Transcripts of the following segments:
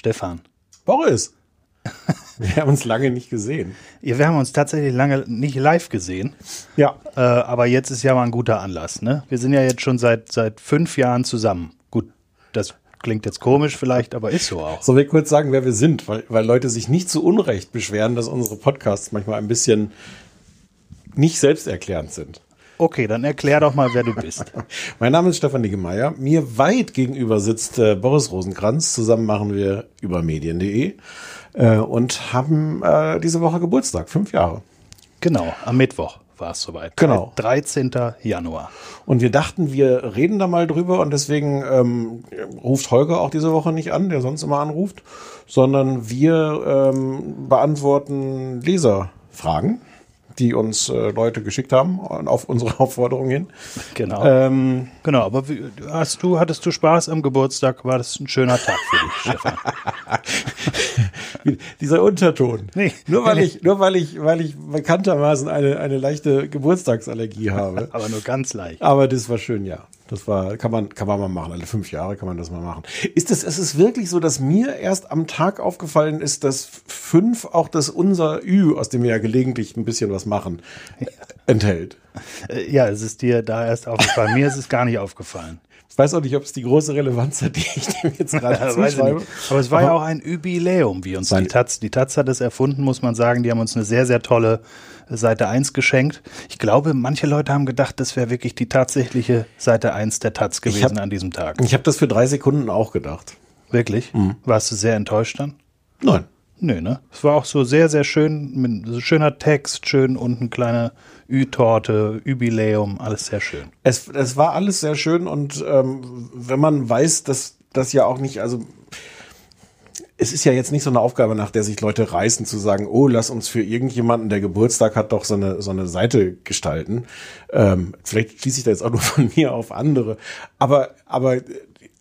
Stefan. Boris. Wir haben uns lange nicht gesehen. Ja, wir haben uns tatsächlich lange nicht live gesehen. Ja. Äh, aber jetzt ist ja mal ein guter Anlass, ne? Wir sind ja jetzt schon seit, seit fünf Jahren zusammen. Gut, das klingt jetzt komisch vielleicht, aber ist so auch. Sollen wir kurz sagen, wer wir sind? Weil, weil Leute sich nicht zu Unrecht beschweren, dass unsere Podcasts manchmal ein bisschen nicht selbsterklärend sind. Okay, dann erklär doch mal, wer du bist. Mein Name ist Stefan Niggemeier. Mir weit gegenüber sitzt äh, Boris Rosenkranz. Zusammen machen wir über medien.de äh, und haben äh, diese Woche Geburtstag, fünf Jahre. Genau, am Mittwoch war es soweit. Genau. 13. Januar. Und wir dachten, wir reden da mal drüber und deswegen ähm, ruft Holger auch diese Woche nicht an, der sonst immer anruft, sondern wir ähm, beantworten Leserfragen, die uns äh, Leute geschickt haben auf unsere Aufforderung hin. Genau. Ähm, Genau, aber wie, hast du, hattest du Spaß am Geburtstag? War das ein schöner Tag für dich, Stefan? dieser Unterton. Nee. Nur weil Nee. ich, nur weil ich, weil ich bekanntermaßen eine, eine leichte Geburtstagsallergie habe. Aber nur ganz leicht. Aber das war schön, ja. Das war, kann man, kann man mal machen. Alle fünf Jahre kann man das mal machen. Ist es, ist es wirklich so, dass mir erst am Tag aufgefallen ist, dass fünf auch das unser Ü, aus dem wir ja gelegentlich ein bisschen was machen, enthält? Äh, Ja, es ist dir da erst aufgefallen. Mir ist es gar nicht aufgefallen. Ich weiß auch nicht, ob es die große Relevanz hat, die ich dem jetzt gerade zuschreibe. Aber es war ja auch ein Jubiläum, wie uns die Taz, die Taz hat es erfunden, muss man sagen. Die haben uns eine sehr, sehr tolle Seite 1 geschenkt. Ich glaube, manche Leute haben gedacht, das wäre wirklich die tatsächliche Seite 1 der Taz gewesen hab- an diesem Tag. Ich habe das für drei Sekunden auch gedacht. Wirklich? Mhm. Warst du sehr enttäuscht dann? Nein. Nö, ne? Es war auch so sehr, sehr schön, mit schöner Text, schön unten kleine Ü-Torte, Jubiläum, alles sehr schön. Es, es war alles sehr schön und ähm, wenn man weiß, dass das ja auch nicht, also es ist ja jetzt nicht so eine Aufgabe, nach der sich Leute reißen, zu sagen, oh, lass uns für irgendjemanden, der Geburtstag hat, doch so eine, so eine Seite gestalten. Ähm, vielleicht schließe ich da jetzt auch nur von mir auf andere. Aber, aber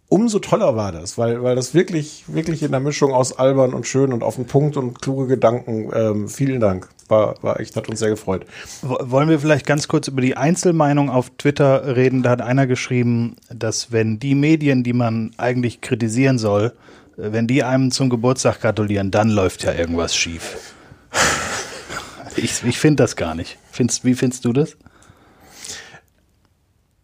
umso toller war das, weil, weil das wirklich, wirklich in der Mischung aus albern und schön und auf den Punkt und kluge Gedanken, ähm, vielen Dank. War, war echt, hat uns sehr gefreut. Wollen wir vielleicht ganz kurz über die Einzelmeinung auf Twitter reden? Da hat einer geschrieben, dass wenn die Medien, die man eigentlich kritisieren soll, äh, wenn die einem zum Geburtstag gratulieren, dann läuft ja irgendwas schief. Ich, ich finde das gar nicht. Findest, wie findest du das?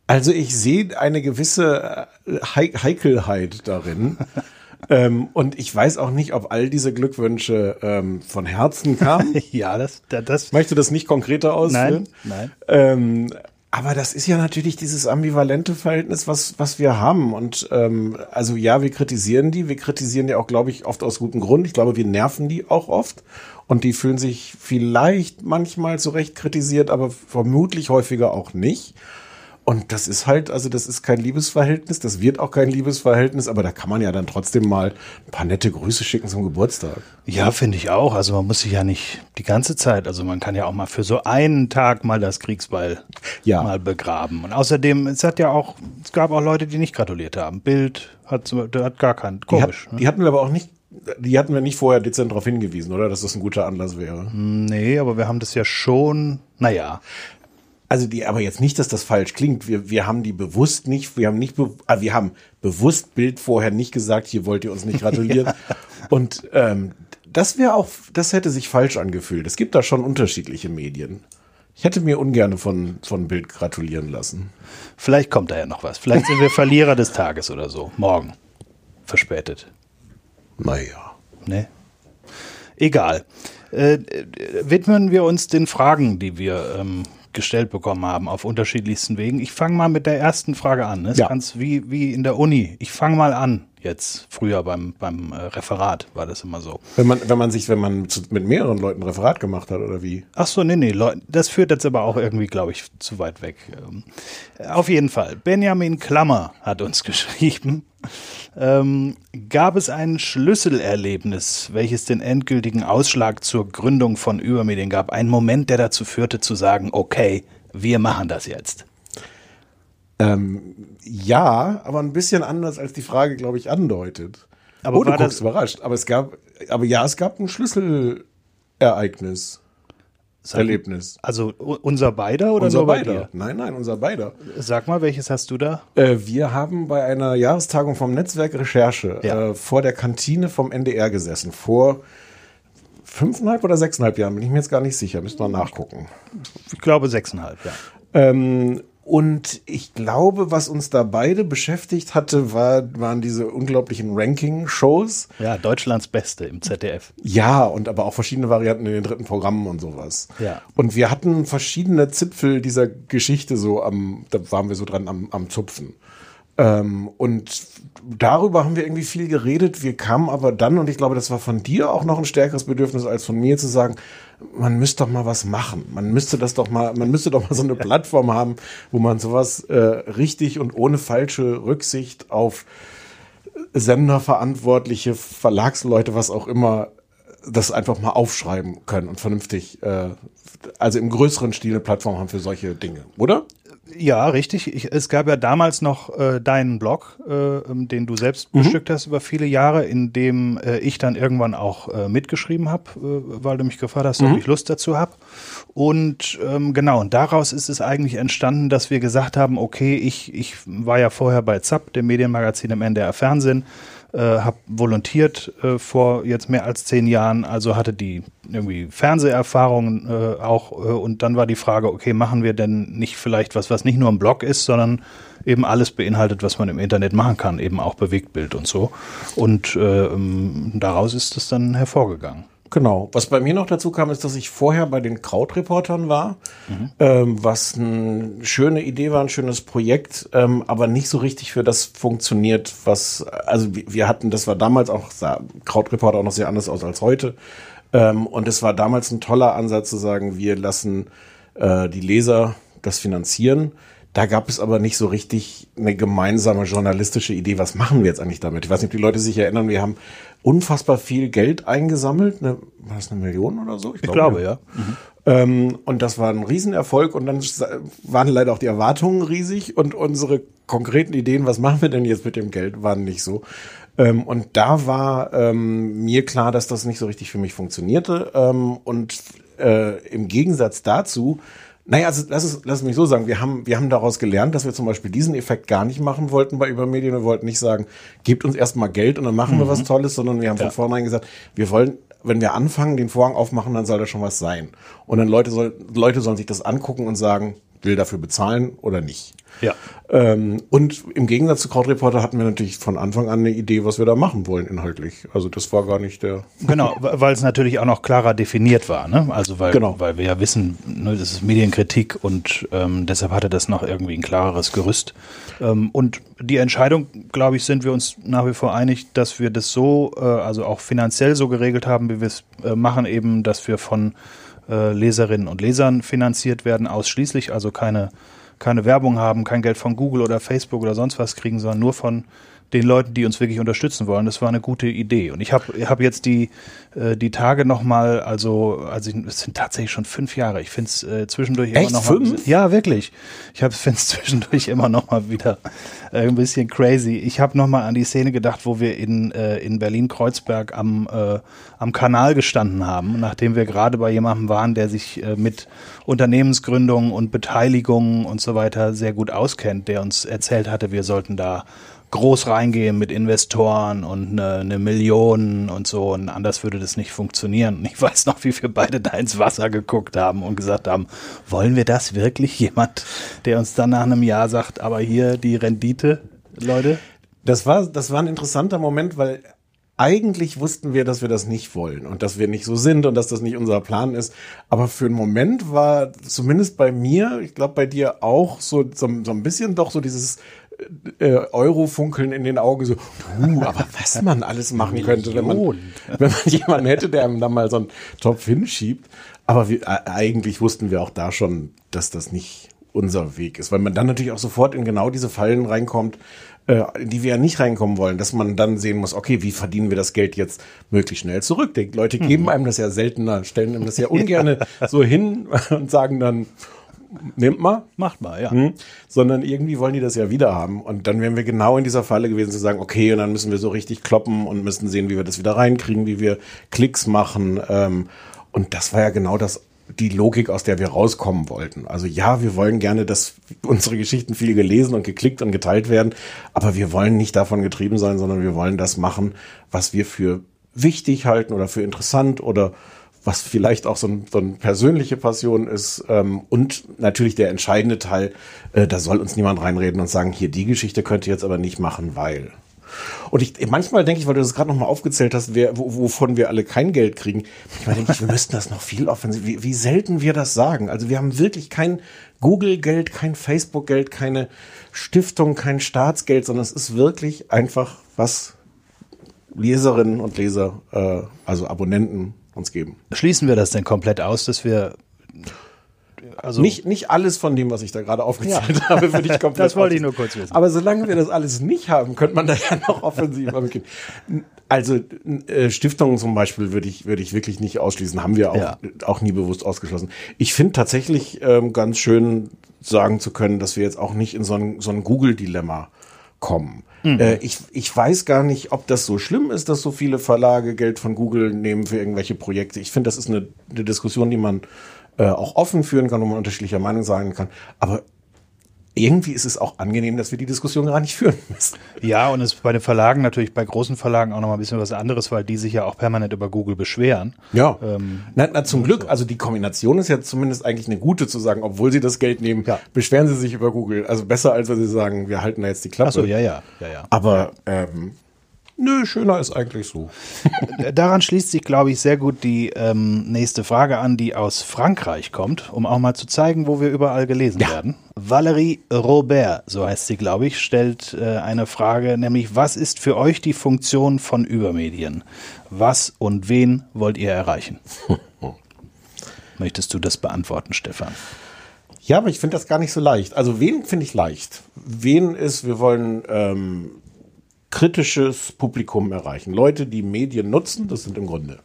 Also ich sehe eine gewisse äh, Hei- Heikelheit darin. ähm, und ich weiß auch nicht, ob all diese Glückwünsche ähm, von Herzen kamen. Ja, das, das, das Ich möchte das nicht konkreter ausführen. nein, nein. Ähm, aber das ist ja natürlich dieses ambivalente Verhältnis, was, was wir haben. Und ähm, also ja, wir kritisieren die. Wir kritisieren die auch, glaube ich, oft aus gutem Grund. Ich glaube, wir nerven die auch oft. Und die fühlen sich vielleicht manchmal zu Recht kritisiert, aber vermutlich häufiger auch nicht. Und das ist halt, also das ist kein Liebesverhältnis, das wird auch kein Liebesverhältnis, aber da kann man ja dann trotzdem mal ein paar nette Grüße schicken zum Geburtstag. Ja, finde ich auch. Also man muss sich ja nicht die ganze Zeit, also man kann ja auch mal für so einen Tag mal das Kriegsbeil Ja. mal begraben. Und außerdem, es hat ja auch, es gab auch Leute, die nicht gratuliert haben. Bild hat, hat gar keinen, Die, hat, komisch. ne? die hatten wir aber auch nicht, die hatten wir nicht vorher dezent darauf hingewiesen, oder? Dass das ein guter Anlass wäre. Nee, aber wir haben das ja schon, naja, Also die, aber jetzt nicht, dass das falsch klingt. Wir, wir haben die bewusst nicht, wir haben nicht, ah, wir haben bewusst Bild vorher nicht gesagt, hier wollt ihr uns nicht gratulieren. Und ähm, das wäre auch, das hätte sich falsch angefühlt. Es gibt da schon unterschiedliche Medien. Ich hätte mir ungern von, von Bild gratulieren lassen. vielleicht kommt da ja noch was. Vielleicht sind wir Verlierer des Tages oder so. Morgen. Verspätet. Naja. Ne? Egal. Äh, äh, widmen wir uns den Fragen, die wir ähm, gestellt bekommen haben, auf unterschiedlichsten Wegen. Ich fange mal mit der ersten Frage an. Ne? Das Ja. ganz wie, wie in der Uni. Ich fange mal an. Jetzt früher beim, beim äh, Referat war das immer so. Wenn man, wenn man sich, wenn man zu, mit mehreren Leuten Referat gemacht hat, oder wie? Ach so, nee, nee, Leu- das führt jetzt aber auch irgendwie, glaube ich, zu weit weg. Ähm, auf jeden Fall. Benjamin Klammer hat uns geschrieben. Ähm, gab es ein Schlüsselerlebnis, welches den endgültigen Ausschlag zur Gründung von Übermedien gab? Ein Moment, der dazu führte, zu sagen, okay, wir machen das jetzt. Ähm, ja, aber ein bisschen anders, als die Frage, glaube ich, andeutet. Aber oh, du war guckst das- überrascht. Aber es gab, aber ja, es gab ein Schlüsselereignis. Erlebnis. Also unser beider oder Unser nur bei beider. Nein, nein, unser beider. Sag mal, welches hast du da? Äh, wir haben bei einer Jahrestagung vom Netzwerk Recherche Ja. äh, vor der Kantine vom NDR gesessen. Vor fünfeinhalb oder sechseinhalb Jahren, bin ich mir jetzt gar nicht sicher. Müssen wir nachgucken. Ich glaube sechseinhalb, ja. Ähm, und ich glaube, was uns da beide beschäftigt hatte, war, waren diese unglaublichen Ranking-Shows. Ja, Deutschlands Beste im ZDF. Ja, und aber auch verschiedene Varianten in den dritten Programmen und sowas. Ja. Und wir hatten verschiedene Zipfel dieser Geschichte so am, da waren wir so dran am, am Zupfen. Ähm, und darüber haben wir irgendwie viel geredet. Wir kamen aber dann, und ich glaube, das war von dir auch noch ein stärkeres Bedürfnis als von mir, zu sagen, man müsste doch mal was machen. Man müsste das doch mal, man müsste doch mal so eine Plattform haben, wo man sowas äh, richtig und ohne falsche Rücksicht auf Senderverantwortliche, Verlagsleute, was auch immer, das einfach mal aufschreiben können und vernünftig, äh, also im größeren Stil eine Plattform haben für solche Dinge, oder? Ja, richtig. Ich, es gab ja damals noch äh, deinen Blog, äh, ähm, den du selbst bestückt hast über viele Jahre, in dem äh, ich dann irgendwann auch äh, mitgeschrieben habe, äh, weil du mich gefragt hast, ob ich Lust dazu habe. Und ähm, genau, und daraus ist es eigentlich entstanden, dass wir gesagt haben, okay, ich, ich war ja vorher bei ZAP, dem Medienmagazin im NDR Fernsehen, äh, habe volontiert äh, vor jetzt mehr als zehn Jahren, also hatte die irgendwie Fernseherfahrungen äh, auch äh, und dann war die Frage, okay, machen wir denn nicht vielleicht was, was nicht nur ein Blog ist, sondern eben alles beinhaltet, was man im Internet machen kann, eben auch Bewegtbild und so. Und äh, ähm, daraus ist es dann hervorgegangen. Genau. Was bei mir noch dazu kam, ist, dass ich vorher bei den Krautreportern war, ähm, was eine schöne Idee war, ein schönes Projekt, ähm, aber nicht so richtig für das funktioniert, was, also wir, wir hatten, das war damals auch, sah Krautreporter auch noch sehr anders aus als heute. Ähm, und es war damals ein toller Ansatz zu sagen, wir lassen äh, die Leser das finanzieren. Da gab es aber nicht so richtig eine gemeinsame journalistische Idee, was machen wir jetzt eigentlich damit? Ich weiß nicht, ob die Leute sich erinnern, wir haben unfassbar viel Geld eingesammelt. Eine, war das eine Million oder so? Ich glaube, ja. Ähm, und das war ein Riesenerfolg und dann waren leider auch die Erwartungen riesig und unsere konkreten Ideen, was machen wir denn jetzt mit dem Geld, waren nicht so. Ähm, und da war ähm, mir klar, dass das nicht so richtig für mich funktionierte. Ähm, und äh, im Gegensatz dazu, naja, also lass es, lass mich so sagen, wir haben, wir haben daraus gelernt, dass wir zum Beispiel diesen Effekt gar nicht machen wollten bei Übermedien. Wir wollten nicht sagen, gebt uns erstmal Geld und dann machen wir was Tolles, sondern wir haben von vornherein gesagt, wir wollen wenn wir anfangen, den Vorhang aufmachen, dann soll da schon was sein. Und dann Leute, soll, Leute sollen sich das angucken und sagen, will dafür bezahlen oder nicht. Ja. Ähm, und im Gegensatz zu Krautreporter hatten wir natürlich von Anfang an eine Idee, was wir da machen wollen inhaltlich. Also das war gar nicht der. Genau, weil es natürlich auch noch klarer definiert war, ne? Also weil, Genau. weil wir ja wissen, ne, das ist Medienkritik und ähm, deshalb hatte das noch irgendwie ein klareres Gerüst. Ähm, und die Entscheidung, glaube ich, sind wir uns nach wie vor einig, dass wir das so, äh, also auch finanziell so geregelt haben, wie wir es äh, machen, eben, dass wir von äh, Leserinnen und Lesern finanziert werden, ausschließlich, also keine, keine Werbung haben, kein Geld von Google oder Facebook oder sonst was kriegen, sondern nur von den Leuten, die uns wirklich unterstützen wollen. Das war eine gute Idee. Und ich habe hab jetzt die, äh, die Tage nochmal, also, also ich- es sind tatsächlich schon fünf Jahre. Ich finde es äh, zwischendurch Echt? immer noch mal, Fünf? Ja, wirklich. Ich finde es zwischendurch immer noch mal wieder äh, ein bisschen crazy. Ich habe noch mal an die Szene gedacht, wo wir in, äh, in Berlin-Kreuzberg am, äh, am Kanal gestanden haben, nachdem wir gerade bei jemandem waren, der sich äh, mit Unternehmensgründungen und Beteiligungen und so weiter sehr gut auskennt, der uns erzählt hatte, wir sollten da groß reingehen mit Investoren und eine, eine Million und so und anders würde das nicht funktionieren. Und ich weiß noch, wie wir beide da ins Wasser geguckt haben und gesagt haben, wollen wir das wirklich? Jemand, der uns dann nach einem Jahr sagt, aber hier die Rendite, Leute? Das war, das war ein interessanter Moment, weil eigentlich wussten wir, dass wir das nicht wollen und dass wir nicht so sind und dass das nicht unser Plan ist. Aber für einen Moment war zumindest bei mir, ich glaube bei dir auch, so, so, so ein bisschen doch so dieses äh, Euro-Funkeln in den Augen, so, uh, aber was man alles machen könnte, wenn man, wenn man jemanden hätte, der einem da mal so einen Topf hinschiebt. Aber wir, äh, eigentlich wussten wir auch da schon, dass das nicht unser Weg ist, weil man dann natürlich auch sofort in genau diese Fallen reinkommt, äh, in die wir ja nicht reinkommen wollen, dass man dann sehen muss, okay, wie verdienen wir das Geld jetzt möglichst schnell zurück? Die Leute geben einem das ja seltener, stellen einem das ja ungern so hin und sagen dann, nehmt mal, Macht mal, ja. hm, sondern irgendwie wollen die das ja wieder haben. Und dann wären wir genau in dieser Falle gewesen zu sagen, okay, und dann müssen wir so richtig kloppen und müssen sehen, wie wir das wieder reinkriegen, wie wir Klicks machen. Ähm, und das war ja genau das die Logik, aus der wir rauskommen wollten. Also ja, wir wollen gerne, dass unsere Geschichten viel gelesen und geklickt und geteilt werden, aber wir wollen nicht davon getrieben sein, sondern wir wollen das machen, was wir für wichtig halten oder für interessant oder was vielleicht auch so, ein, so eine persönliche Passion ist. Ähm, und natürlich der entscheidende Teil, äh, da soll uns niemand reinreden und sagen, hier die Geschichte könnt ihr jetzt aber nicht machen, weil. Und ich manchmal denke ich, weil du das gerade noch mal aufgezählt hast, wer, wovon wir alle kein Geld kriegen, manchmal denke ich, wir müssten das noch viel offensiv, wie, wie selten wir das sagen. Also wir haben wirklich kein Google-Geld, kein Facebook-Geld, keine Stiftung, kein Staatsgeld, sondern es ist wirklich einfach was Leserinnen und Leser, äh, also Abonnenten uns geben. Schließen wir das denn komplett aus, dass wir also nicht, nicht alles von dem, was ich da gerade aufgezählt ja. habe, würde ich komplett. das wollte ich nur kurz wissen. Aber solange wir das alles nicht haben, könnte man da ja noch offensiver mitgehen. Also äh, Stiftungen zum Beispiel würde ich, würde ich wirklich nicht ausschließen, haben wir auch, ja. auch nie bewusst ausgeschlossen. Ich finde tatsächlich ähm, ganz schön sagen zu können, dass wir jetzt auch nicht in so ein, so ein Google-Dilemma kommen. Mhm. Äh, ich, ich weiß gar nicht, ob das so schlimm ist, dass so viele Verlage Geld von Google nehmen für irgendwelche Projekte. Ich finde, das ist eine, eine Diskussion, die man äh, auch offen führen kann, wo man unterschiedlicher Meinung sein kann. Aber irgendwie ist es auch angenehm, dass wir die Diskussion gar nicht führen müssen. Ja, und es ist bei den Verlagen natürlich, bei großen Verlagen auch noch mal ein bisschen was anderes, weil die sich ja auch permanent über Google beschweren. Ja. Ähm, na, na, zum Glück, also die Kombination ist ja zumindest eigentlich eine gute zu sagen, obwohl sie das Geld nehmen, ja. beschweren sie sich über Google. Also besser, als wenn sie sagen, wir halten da jetzt die Klappe. Ach so, ja, ja, ja, ja. Aber ähm, Nö, schöner ist eigentlich so. Daran schließt sich, glaube ich, sehr gut die ähm, nächste Frage an, die aus Frankreich kommt, um auch mal zu zeigen, wo wir überall gelesen ja. werden. Valérie Robert, so heißt sie, glaube ich, stellt äh, eine Frage, nämlich was ist für euch die Funktion von Übermedien? Was und wen wollt ihr erreichen? Möchtest du das beantworten, Stefan? Ja, aber ich finde das gar nicht so leicht. Also wen finde ich leicht? Wen ist, wir wollen ähm, kritisches Publikum erreichen. Leute, die Medien nutzen, das sind im Grunde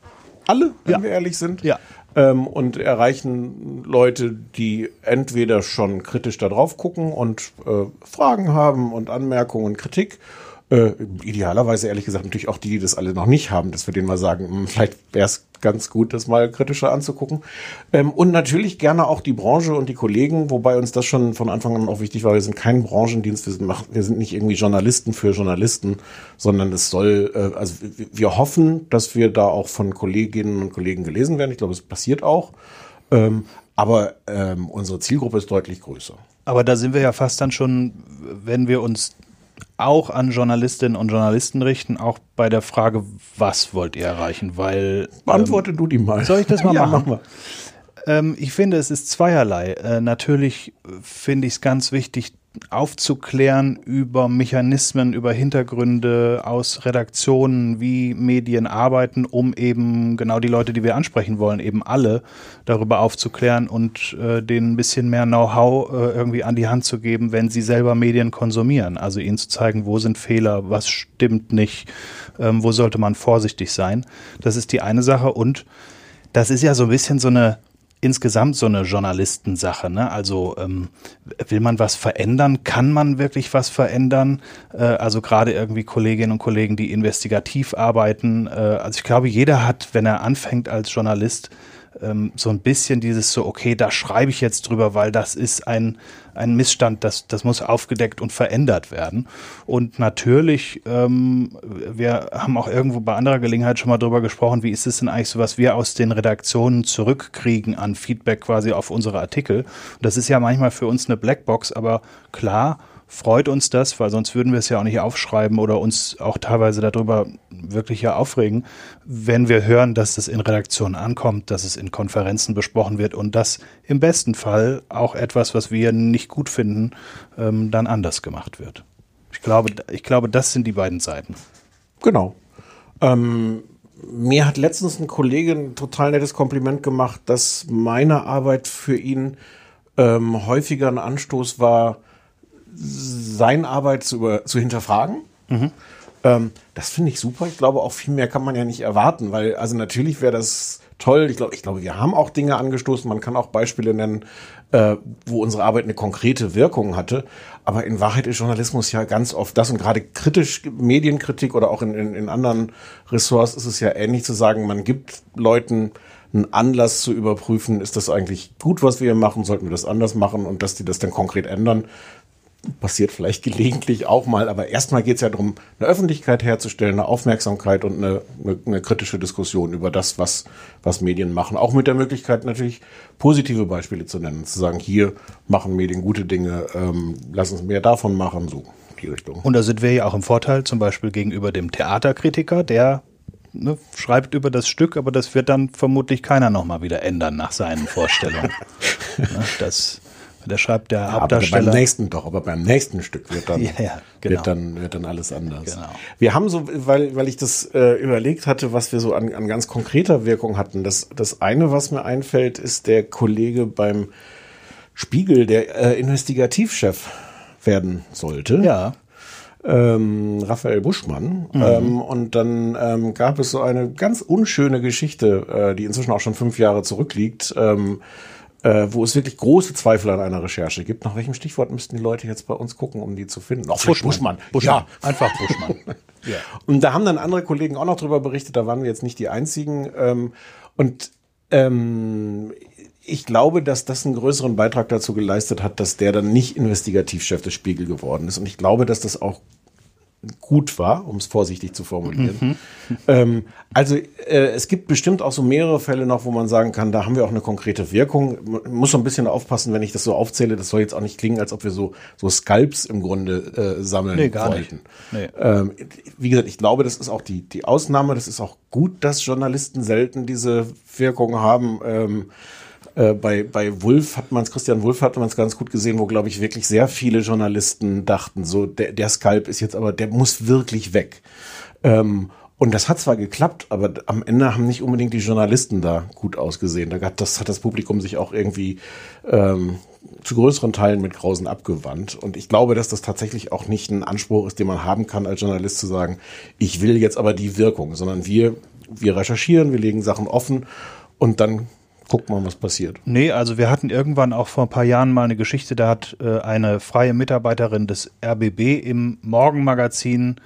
alle, wenn ja. wir ehrlich sind. Ja. Ähm, und erreichen Leute, die entweder schon kritisch da drauf gucken und äh, Fragen haben und Anmerkungen und Kritik äh, idealerweise ehrlich gesagt natürlich auch die, die das alle noch nicht haben, dass wir denen mal sagen, hm, vielleicht wäre es ganz gut, das mal kritischer anzugucken. Ähm, und natürlich gerne auch die Branche und die Kollegen, wobei uns das schon von Anfang an auch wichtig war. Wir sind kein Branchendienst, wir sind, wir sind nicht irgendwie Journalisten für Journalisten, sondern es soll, äh, also wir hoffen, dass wir da auch von Kolleginnen und Kollegen gelesen werden. Ich glaube, es passiert auch. Ähm, aber ähm, unsere Zielgruppe ist deutlich größer. Aber da sind wir ja fast dann schon, wenn wir uns auch an Journalistinnen und Journalisten richten, auch bei der Frage, was wollt ihr erreichen? Weil beantworte ähm, du die mal. Soll ich das mal ja, machen? Mach mal. Ähm, ich finde, es ist zweierlei. Äh, natürlich finde ich es ganz wichtig, aufzuklären über Mechanismen, über Hintergründe aus Redaktionen, wie Medien arbeiten, um eben genau die Leute, die wir ansprechen wollen, eben alle darüber aufzuklären und äh, denen ein bisschen mehr Know-how äh, irgendwie an die Hand zu geben, wenn sie selber Medien konsumieren. Also ihnen zu zeigen, wo sind Fehler, was stimmt nicht, ähm, wo sollte man vorsichtig sein. Das ist die eine Sache und das ist ja so ein bisschen so eine insgesamt so eine Journalistensache. Ne? Also ähm, will man was verändern? Kann man wirklich was verändern? Äh, also gerade irgendwie Kolleginnen und Kollegen, die investigativ arbeiten. Äh, also ich glaube, jeder hat, wenn er anfängt als Journalist, ähm, so ein bisschen dieses so, okay, da schreibe ich jetzt drüber, weil das ist ein, ein Missstand, das, das muss aufgedeckt und verändert werden. Und natürlich, ähm, wir haben auch irgendwo bei anderer Gelegenheit schon mal drüber gesprochen, wie ist es denn eigentlich so, was wir aus den Redaktionen zurückkriegen an Feedback quasi auf unsere Artikel. Und das ist ja manchmal für uns eine Blackbox, aber klar, freut uns das, weil sonst würden wir es ja auch nicht aufschreiben oder uns auch teilweise darüber wirklich ja aufregen, wenn wir hören, dass es in Redaktionen ankommt, dass es in Konferenzen besprochen wird und dass im besten Fall auch etwas, was wir nicht gut finden, ähm, dann anders gemacht wird. Ich glaube, ich glaube, das sind die beiden Seiten. Genau. Ähm, mir hat letztens ein Kollege ein total nettes Kompliment gemacht, dass meine Arbeit für ihn ähm, häufiger ein Anstoß war, seine Arbeit zu, über, zu hinterfragen. Mhm. Ähm, das finde ich super. Ich glaube, auch viel mehr kann man ja nicht erwarten, weil, also natürlich wäre das toll. Ich glaube, ich glaube, wir haben auch Dinge angestoßen. Man kann auch Beispiele nennen, äh, wo unsere Arbeit eine konkrete Wirkung hatte. Aber in Wahrheit ist Journalismus ja ganz oft das und gerade kritisch Medienkritik oder auch in, in, in anderen Ressorts ist es ja ähnlich zu sagen, man gibt Leuten ein Anlass zu überprüfen, ist das eigentlich gut, was wir hier machen, sollten wir das anders machen und dass die das dann konkret ändern, passiert vielleicht gelegentlich auch mal, aber erstmal geht es ja darum, eine Öffentlichkeit herzustellen, eine Aufmerksamkeit und eine, eine, eine, kritische Diskussion über das, was, was Medien machen. Auch mit der Möglichkeit natürlich positive Beispiele zu nennen, zu sagen, hier machen Medien gute Dinge, ähm, lass uns mehr davon machen, so die Richtung. Und da sind wir ja auch im Vorteil, zum Beispiel gegenüber dem Theaterkritiker, der ne, schreibt über das Stück, aber das wird dann vermutlich keiner nochmal wieder ändern nach seinen Vorstellungen. ne, das der schreibt der ja, Hauptdarsteller. Beim nächsten doch, aber beim nächsten Stück wird dann, ja, ja, genau. wird dann, wird dann alles anders. Genau. Wir haben so, weil, weil ich das äh, überlegt hatte, was wir so an, an ganz konkreter Wirkung hatten. Das, das eine, was mir einfällt, ist der Kollege beim Spiegel, der äh, Investigativchef werden sollte. Ja. Ähm, Raphael Buschmann. Mhm. Ähm, und dann ähm, gab es so eine ganz unschöne Geschichte, äh, die inzwischen auch schon fünf Jahre zurückliegt. Äh, wo es wirklich große Zweifel an einer Recherche gibt. Nach welchem Stichwort müssten die Leute jetzt bei uns gucken, um die zu finden? Noch Buschmann. Buschmann. Buschmann. Ja, einfach Buschmann. ja. Und da haben dann andere Kollegen auch noch drüber berichtet, da waren wir jetzt nicht die einzigen. Ähm, und ähm, ich glaube, dass das einen größeren Beitrag dazu geleistet hat, dass der dann nicht Investigativchef des Spiegel geworden ist. Und ich glaube, dass das auch gut war, um es vorsichtig zu formulieren. Mhm. Ähm, also äh, es gibt bestimmt auch so mehrere Fälle noch, wo man sagen kann, da haben wir auch eine konkrete Wirkung. Man muss so ein bisschen aufpassen, wenn ich das so aufzähle. Das soll jetzt auch nicht klingen, als ob wir so so Skalps im Grunde äh, sammeln nee, gar wollten. Nicht. Nee. Ähm, wie gesagt, ich glaube, das ist auch die die Ausnahme. Das ist auch gut, dass Journalisten selten diese Wirkung haben. Ähm, äh, bei, bei Wulf hat man es, Christian Wulf hat man es ganz gut gesehen, wo, glaube ich, wirklich sehr viele Journalisten dachten, so, der, der Skalp ist jetzt aber, der muss wirklich weg. Ähm, und das hat zwar geklappt, aber am Ende haben nicht unbedingt die Journalisten da gut ausgesehen. Da hat das, hat das Publikum sich auch irgendwie ähm, zu größeren Teilen mit Grausen abgewandt. Und ich glaube, dass das tatsächlich auch nicht ein Anspruch ist, den man haben kann als Journalist zu sagen, ich will jetzt aber die Wirkung, sondern wir, wir recherchieren, wir legen Sachen offen und dann guck mal, was passiert. Nee, also wir hatten irgendwann auch vor ein paar Jahren mal eine Geschichte, da hat äh, eine freie Mitarbeiterin des RBB im Morgenmagazin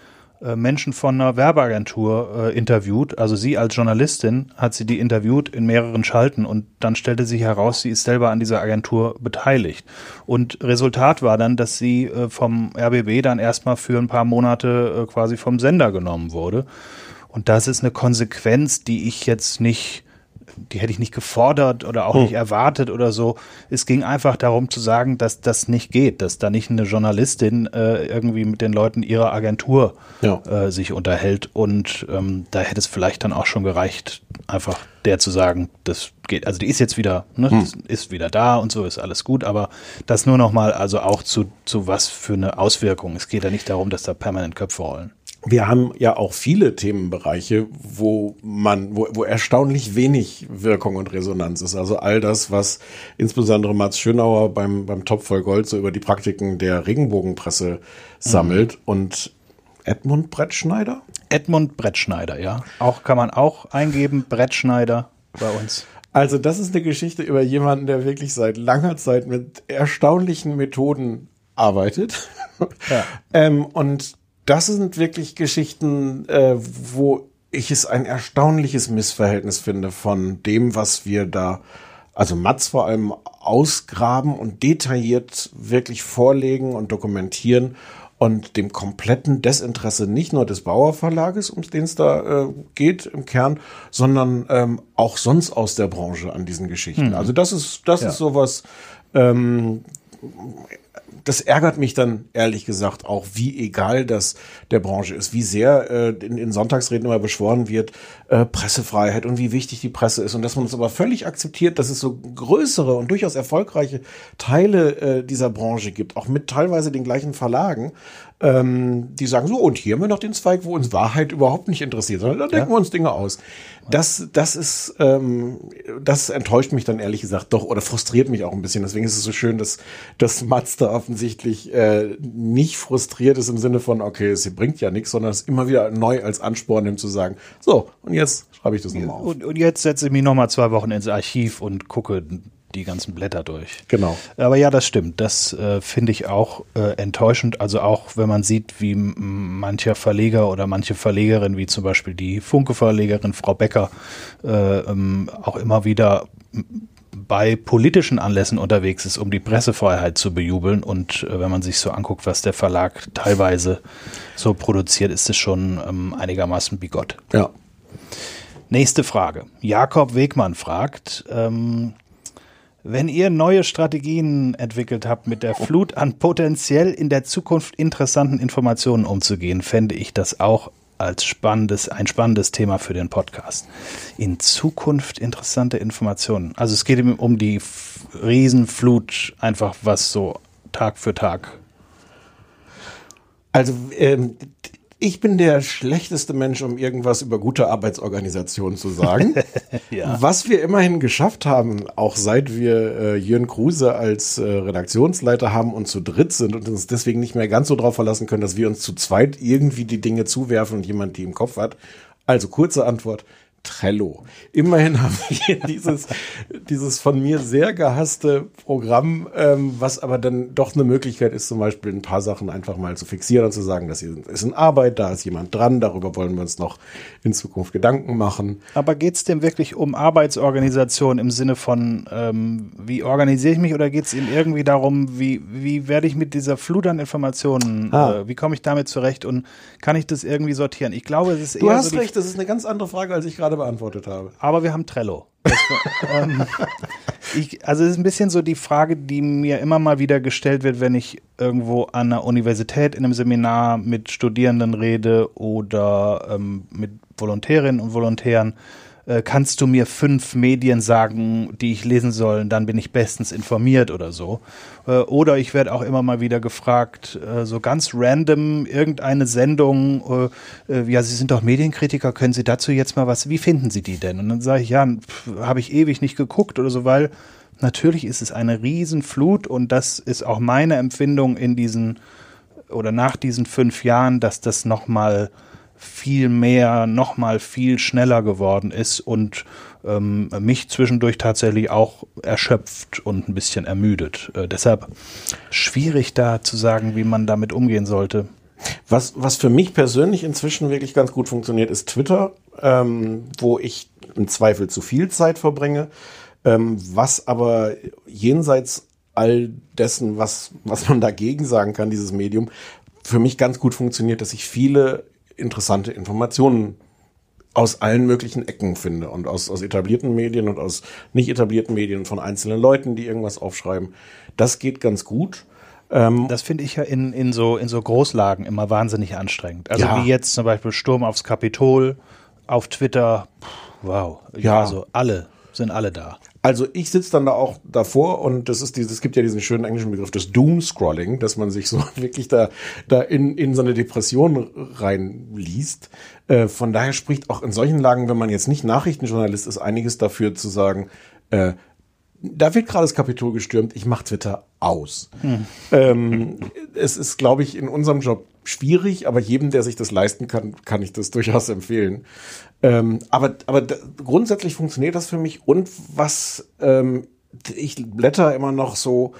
äh, Menschen von einer Werbeagentur äh, interviewt. Also sie als Journalistin hat sie die interviewt in mehreren Schalten und dann stellte sich heraus, sie ist selber an dieser Agentur beteiligt. Und Resultat war dann, dass sie äh, vom RBB dann erstmal für ein paar Monate äh, quasi vom Sender genommen wurde. Und das ist eine Konsequenz, die ich jetzt nicht die hätte ich nicht gefordert oder auch hm. nicht erwartet oder so. Es ging einfach darum zu sagen, dass das nicht geht, dass da nicht eine Journalistin äh, irgendwie mit den Leuten ihrer Agentur ja. äh, sich unterhält. Und ähm, da hätte es vielleicht dann auch schon gereicht, einfach der zu sagen, das geht, also die ist jetzt wieder, ne, hm. ist wieder da und so ist alles gut, aber das nur nochmal, also auch zu, zu was für eine Auswirkung. Es geht ja nicht darum, dass da permanent Köpfe rollen wir haben ja auch viele Themenbereiche, wo man, wo, wo erstaunlich wenig Wirkung und Resonanz ist. Also all das, was insbesondere Mats Schönauer beim, beim Top voll Gold so über die Praktiken der Regenbogenpresse sammelt mhm. und Edmund Brettschneider? Edmund Brettschneider, ja. Auch kann man auch eingeben, Brettschneider bei uns. Also das ist eine Geschichte über jemanden, der wirklich seit langer Zeit mit erstaunlichen Methoden arbeitet. Ja. ähm, und das sind wirklich Geschichten, äh, wo ich es ein erstaunliches Missverhältnis finde von dem, was wir da, also Mats vor allem ausgraben und detailliert wirklich vorlegen und dokumentieren und dem kompletten Desinteresse nicht nur des Bauer Verlages, um den es da äh, geht im Kern, sondern ähm, auch sonst aus der Branche an diesen Geschichten. Hm. Also das ist das ja. ist sowas. Ähm, das ärgert mich dann ehrlich gesagt auch, wie egal das der Branche ist, wie sehr äh, in, in Sonntagsreden immer beschworen wird, äh, Pressefreiheit und wie wichtig die Presse ist und dass man es aber völlig akzeptiert, dass es so größere und durchaus erfolgreiche Teile äh, dieser Branche gibt, auch mit teilweise den gleichen Verlagen, ähm, die sagen so, und hier haben wir noch den Zweig, wo uns Wahrheit überhaupt nicht interessiert, sondern da denken ja. wir uns Dinge aus. Das, das ist, ähm, das enttäuscht mich dann ehrlich gesagt doch oder frustriert mich auch ein bisschen. Deswegen ist es so schön, dass, dass Mats da offensichtlich äh, nicht frustriert ist im Sinne von, okay, es bringt ja nichts, sondern es immer wieder neu als Ansporn nimmt zu sagen, so, und jetzt schreibe ich das nochmal auf. Und, und jetzt setze ich mich nochmal zwei Wochen ins Archiv und gucke die ganzen Blätter durch. Genau. Aber ja, das stimmt. Das äh, finde ich auch äh, enttäuschend. Also auch, wenn man sieht, wie mancher Verleger oder manche Verlegerin, wie zum Beispiel die Funke-Verlegerin Frau Becker, äh, ähm, auch immer wieder bei politischen Anlässen unterwegs ist, um die Pressefreiheit zu bejubeln. Und äh, wenn man sich so anguckt, was der Verlag teilweise so produziert, ist es schon ähm, einigermaßen bigott. Ja. Nächste Frage. Jakob Wegmann fragt, ähm, wenn ihr neue Strategien entwickelt habt, mit der Flut an potenziell in der Zukunft interessanten Informationen umzugehen, fände ich das auch als spannendes, ein spannendes Thema für den Podcast. In Zukunft interessante Informationen. Also es geht um die Riesenflut, einfach was so Tag für Tag. Also ähm, ich bin der schlechteste Mensch, um irgendwas über gute Arbeitsorganisation zu sagen. ja. Was wir immerhin geschafft haben, auch seit wir äh, Jürgen Kruse als äh, Redaktionsleiter haben und zu dritt sind und uns deswegen nicht mehr ganz so drauf verlassen können, dass wir uns zu zweit irgendwie die Dinge zuwerfen und jemand die im Kopf hat. Also kurze Antwort. Trello. Immerhin haben wir dieses, dieses von mir sehr gehasste Programm, ähm, was aber dann doch eine Möglichkeit ist, zum Beispiel ein paar Sachen einfach mal zu fixieren und zu sagen, das ist in Arbeit, da ist jemand dran, darüber wollen wir uns noch in Zukunft Gedanken machen. Aber geht es dem wirklich um Arbeitsorganisation im Sinne von, ähm, wie organisiere ich mich oder geht es ihm irgendwie darum, wie, wie werde ich mit dieser Flut an Informationen, ah. äh, wie komme ich damit zurecht und kann ich das irgendwie sortieren? Ich glaube, es ist eher. Du hast so recht, das ist eine ganz andere Frage, als ich gerade gerade beantwortet habe. Aber wir haben Trello. Das, ähm, ich, also es ist ein bisschen so die Frage, die mir immer mal wieder gestellt wird, wenn ich irgendwo an einer Universität in einem Seminar mit Studierenden rede oder ähm, mit Volontärinnen und Volontären äh, kannst du mir fünf Medien sagen, die ich lesen soll, dann bin ich bestens informiert oder so. Äh, oder ich werde auch immer mal wieder gefragt, äh, so ganz random irgendeine Sendung, äh, äh, ja, Sie sind doch Medienkritiker, können Sie dazu jetzt mal was, wie finden Sie die denn? Und dann sage ich, ja, habe ich ewig nicht geguckt oder so, weil natürlich ist es eine Riesenflut und das ist auch meine Empfindung in diesen oder nach diesen fünf Jahren, dass das nochmal viel mehr, nochmal viel schneller geworden ist und ähm, mich zwischendurch tatsächlich auch erschöpft und ein bisschen ermüdet. Äh, deshalb schwierig da zu sagen, wie man damit umgehen sollte. Was, was für mich persönlich inzwischen wirklich ganz gut funktioniert, ist Twitter, ähm, wo ich im Zweifel zu viel Zeit verbringe, ähm, was aber jenseits all dessen, was, was man dagegen sagen kann, dieses Medium, für mich ganz gut funktioniert, dass ich viele interessante Informationen aus allen möglichen Ecken finde und aus, aus etablierten Medien und aus nicht etablierten Medien von einzelnen Leuten, die irgendwas aufschreiben. Das geht ganz gut. Ähm, das finde ich ja in, in, so, in so Großlagen immer wahnsinnig anstrengend. Also ja. wie jetzt zum Beispiel Sturm aufs Kapitol auf Twitter. Wow. Ja. Also alle sind alle da. Also ich sitze dann da auch davor und das ist dieses, es gibt ja diesen schönen englischen Begriff des Doom-Scrolling, dass man sich so wirklich da, da in, in so eine Depression reinliest. Äh, von daher spricht auch in solchen Lagen, wenn man jetzt nicht Nachrichtenjournalist ist, einiges dafür zu sagen, äh, da wird gerade das Kapitol gestürmt, ich mache Twitter aus. Hm. Ähm, es ist, glaube ich, in unserem Job schwierig, aber jedem, der sich das leisten kann, kann ich das durchaus empfehlen. Ähm, aber aber grundsätzlich funktioniert das für mich. Und was ähm, ich blätter immer noch so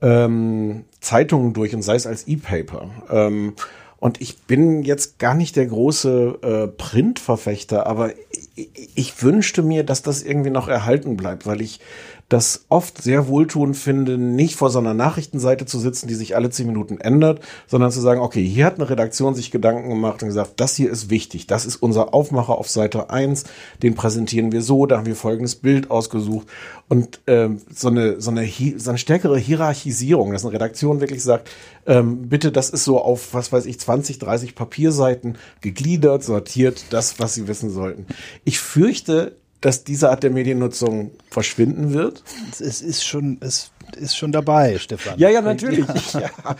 ähm, Zeitungen durch und sei es als E-Paper. Ähm, und ich bin jetzt gar nicht der große äh, Printverfechter, aber ich, ich wünschte mir, dass das irgendwie noch erhalten bleibt, weil ich das oft sehr wohltuend finde, nicht vor so einer Nachrichtenseite zu sitzen, die sich alle zehn Minuten ändert, sondern zu sagen, okay, hier hat eine Redaktion sich Gedanken gemacht und gesagt, das hier ist wichtig, das ist unser Aufmacher auf Seite eins, den präsentieren wir so, da haben wir folgendes Bild ausgesucht und ähm, so, eine, so, eine, so eine stärkere Hierarchisierung, dass eine Redaktion wirklich sagt, ähm, bitte, das ist so auf, was weiß ich, 20, 30 Papierseiten gegliedert, sortiert, das, was Sie wissen sollten. Ich fürchte, dass diese Art der Mediennutzung verschwinden wird? Es ist schon, es ist schon dabei, Stefan. Ja, ja, natürlich. Ja. ja.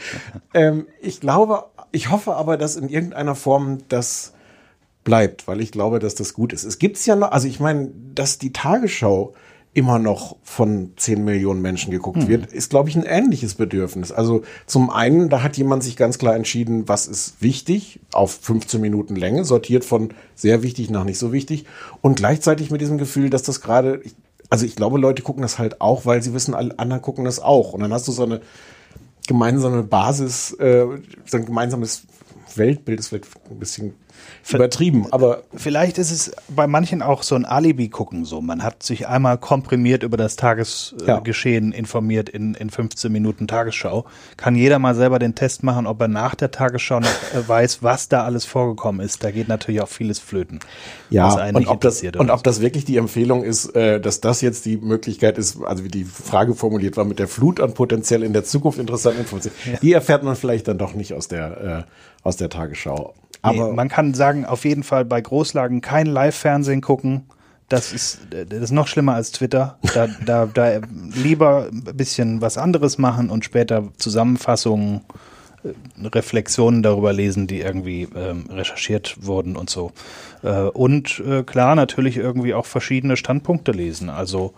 Ähm, ich glaube, ich hoffe aber, dass in irgendeiner Form das bleibt, weil ich glaube, dass das gut ist. Es gibt's ja noch, also ich meine, dass die Tagesschau immer noch von 10 Millionen Menschen geguckt hm. wird, ist, glaube ich, ein ähnliches Bedürfnis. Also zum einen, da hat jemand sich ganz klar entschieden, was ist wichtig, auf 15 Minuten Länge, sortiert von sehr wichtig nach nicht so wichtig. Und gleichzeitig mit diesem Gefühl, dass das gerade, also ich glaube, Leute gucken das halt auch, weil sie wissen, alle anderen gucken das auch. Und dann hast du so eine gemeinsame Basis, äh, so ein gemeinsames Weltbild, das wird ein bisschen übertrieben, aber Vielleicht ist es bei manchen auch so ein Alibi-Gucken so. Man hat sich einmal komprimiert über das Ja. Tagesgeschehen informiert in, in 15 Minuten Tagesschau. Kann jeder mal selber den Test machen, ob er nach der Tagesschau noch äh, weiß, was da alles vorgekommen ist. Da geht natürlich auch vieles flöten. ja, und ob das und ob das wirklich die Empfehlung ist, äh, dass das jetzt die Möglichkeit ist, also wie die Frage formuliert war, mit der Flut an potenziell in der Zukunft interessanten Informationen, die erfährt man vielleicht dann doch nicht aus der äh, aus der Tagesschau. Nee, Aber man kann sagen, auf jeden Fall bei Großlagen kein Live-Fernsehen gucken. Das ist, das ist noch schlimmer als Twitter. Da, da, da lieber ein bisschen was anderes machen und später Zusammenfassungen, äh, Reflexionen darüber lesen, die irgendwie ähm, recherchiert wurden und so. Äh, und äh, klar, natürlich irgendwie auch verschiedene Standpunkte lesen. Also,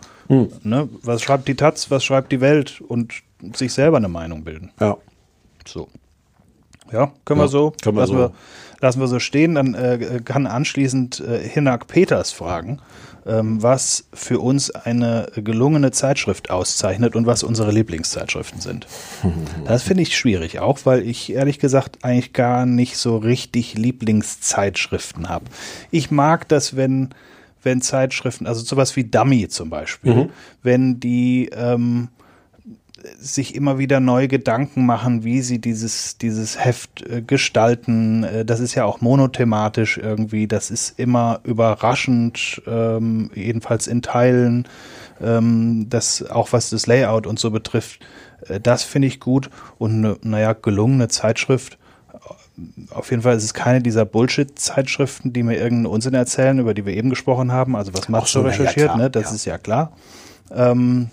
ne, was schreibt die Taz, was schreibt die Welt und sich selber eine Meinung bilden. ja. So. Ja, können Ja, wir so. können wir lassen, so. Wir, lassen wir so stehen. Dann äh, kann anschließend äh, Hinak Peters fragen, ähm, was für uns eine gelungene Zeitschrift auszeichnet und was unsere Lieblingszeitschriften sind. Das finde ich schwierig, auch weil ich ehrlich gesagt eigentlich gar nicht so richtig Lieblingszeitschriften habe. Ich mag das, wenn, wenn Zeitschriften, also sowas wie Dummy zum Beispiel, wenn die ähm, sich immer wieder neue Gedanken machen, wie sie dieses, dieses Heft äh, gestalten. Äh, das ist ja auch monothematisch irgendwie. Das ist immer überraschend, ähm, jedenfalls in Teilen. Ähm, das, auch was das Layout und so betrifft, äh, das finde ich gut. Und eine, naja, gelungene Zeitschrift. Auf jeden Fall ist es keine dieser Bullshit-Zeitschriften, die mir irgendeinen Unsinn erzählen, über die wir eben gesprochen haben. Also was machst so, du na ja, recherchiert, ne? Das ja. ist ja klar. Ähm,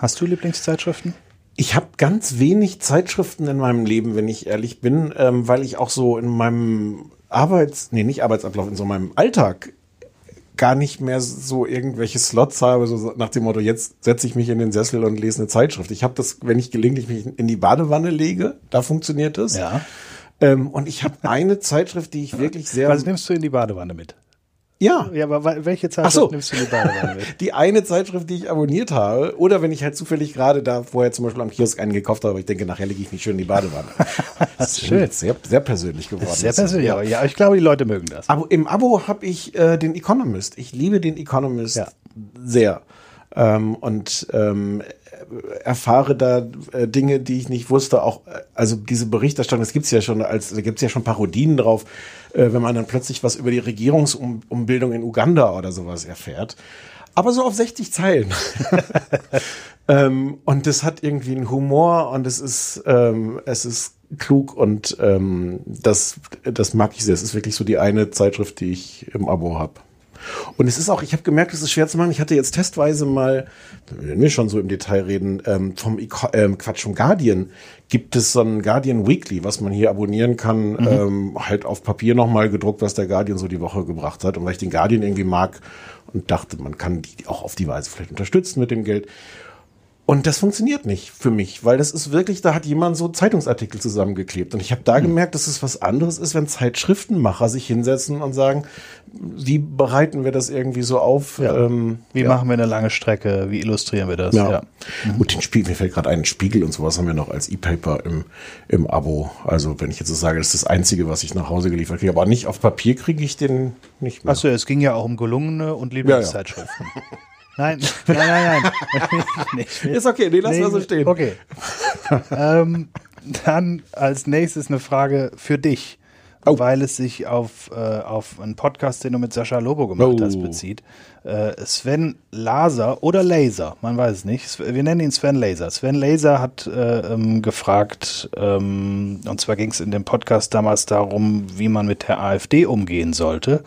Hast du Lieblingszeitschriften? Ich habe ganz wenig Zeitschriften in meinem Leben, wenn ich ehrlich bin, ähm, weil ich auch so in meinem Arbeits-, nee, nicht Arbeitsablauf, in so meinem Alltag gar nicht mehr so irgendwelche Slots habe, so nach dem Motto, jetzt setze ich mich in den Sessel und lese eine Zeitschrift. Ich habe das, wenn ich gelegentlich mich in die Badewanne lege, da funktioniert es. Ja. Ähm, und ich habe eine Zeitschrift, die ich wirklich sehr... Was nimmst du in die Badewanne mit? Ja, Ja, aber welche Zeitschrift so. nimmst du die Badewanne mit? die eine Zeitschrift, die ich abonniert habe, oder wenn ich halt zufällig gerade da vorher zum Beispiel am Kiosk einen gekauft habe, aber ich denke, nachher lege ich mich schön in die Badewanne. Das ist schön. Sehr, sehr persönlich geworden. Sehr persönlich, aber ja, ich glaube, die Leute mögen das. Aber im Abo habe ich äh, den Economist. Ich liebe den Economist Ja. sehr. Ähm, und ähm, erfahre da äh, Dinge, die ich nicht wusste. Auch äh, also diese Berichterstattung, das gibt's ja schon als, da gibt's ja schon Parodien drauf, äh, wenn man dann plötzlich was über die Regierungsumbildung in Uganda oder sowas erfährt. Aber so auf 60 Zeilen. ähm, und das hat irgendwie einen Humor und es ist, ähm, es ist klug und ähm, das, das mag ich sehr. Es ist wirklich so die eine Zeitschrift, die ich im Abo habe. Und es ist auch, ich habe gemerkt, es ist schwer zu machen. Ich hatte jetzt testweise mal, wenn wir schon so im Detail reden, ähm, vom Eco ähm, Quatsch, vom Guardian gibt es so ein Guardian Weekly, was man hier abonnieren kann, ähm, halt auf Papier nochmal gedruckt, was der Guardian so die Woche gebracht hat. Und weil ich den Guardian irgendwie mag und dachte, man kann die auch auf die Weise vielleicht unterstützen mit dem Geld. Und das funktioniert nicht für mich, weil das ist wirklich, da hat jemand so Zeitungsartikel zusammengeklebt. Und ich habe da gemerkt, dass es was anderes ist, wenn Zeitschriftenmacher sich hinsetzen und sagen, wie bereiten wir das irgendwie so auf? Ähm, Wie ja. machen wir eine lange Strecke? Wie illustrieren wir das? Ja. Gut, den Spiegel, mir fällt gerade ein Spiegel und sowas haben wir noch als E-Paper im, im Abo. Also wenn ich jetzt so sage, das ist das Einzige, was ich nach Hause geliefert kriege. Aber nicht auf Papier kriege ich den nicht mehr. Achso, es ging ja auch um gelungene und Lieblingszeitschriften. Nein, nein, nein, nein. nicht. Ist okay, nee, lass mal so stehen. Okay. ähm, dann als nächstes eine Frage für dich, Oh. weil es sich auf, äh, auf einen Podcast, den du mit Sascha Lobo gemacht Oh. hast, bezieht. Äh, Sven Laser oder Laser, man weiß es nicht. Wir nennen ihn Sven Laser. Sven Laser hat äh, ähm, gefragt, ähm, und zwar ging es in dem Podcast damals darum, wie man mit der AfD umgehen sollte.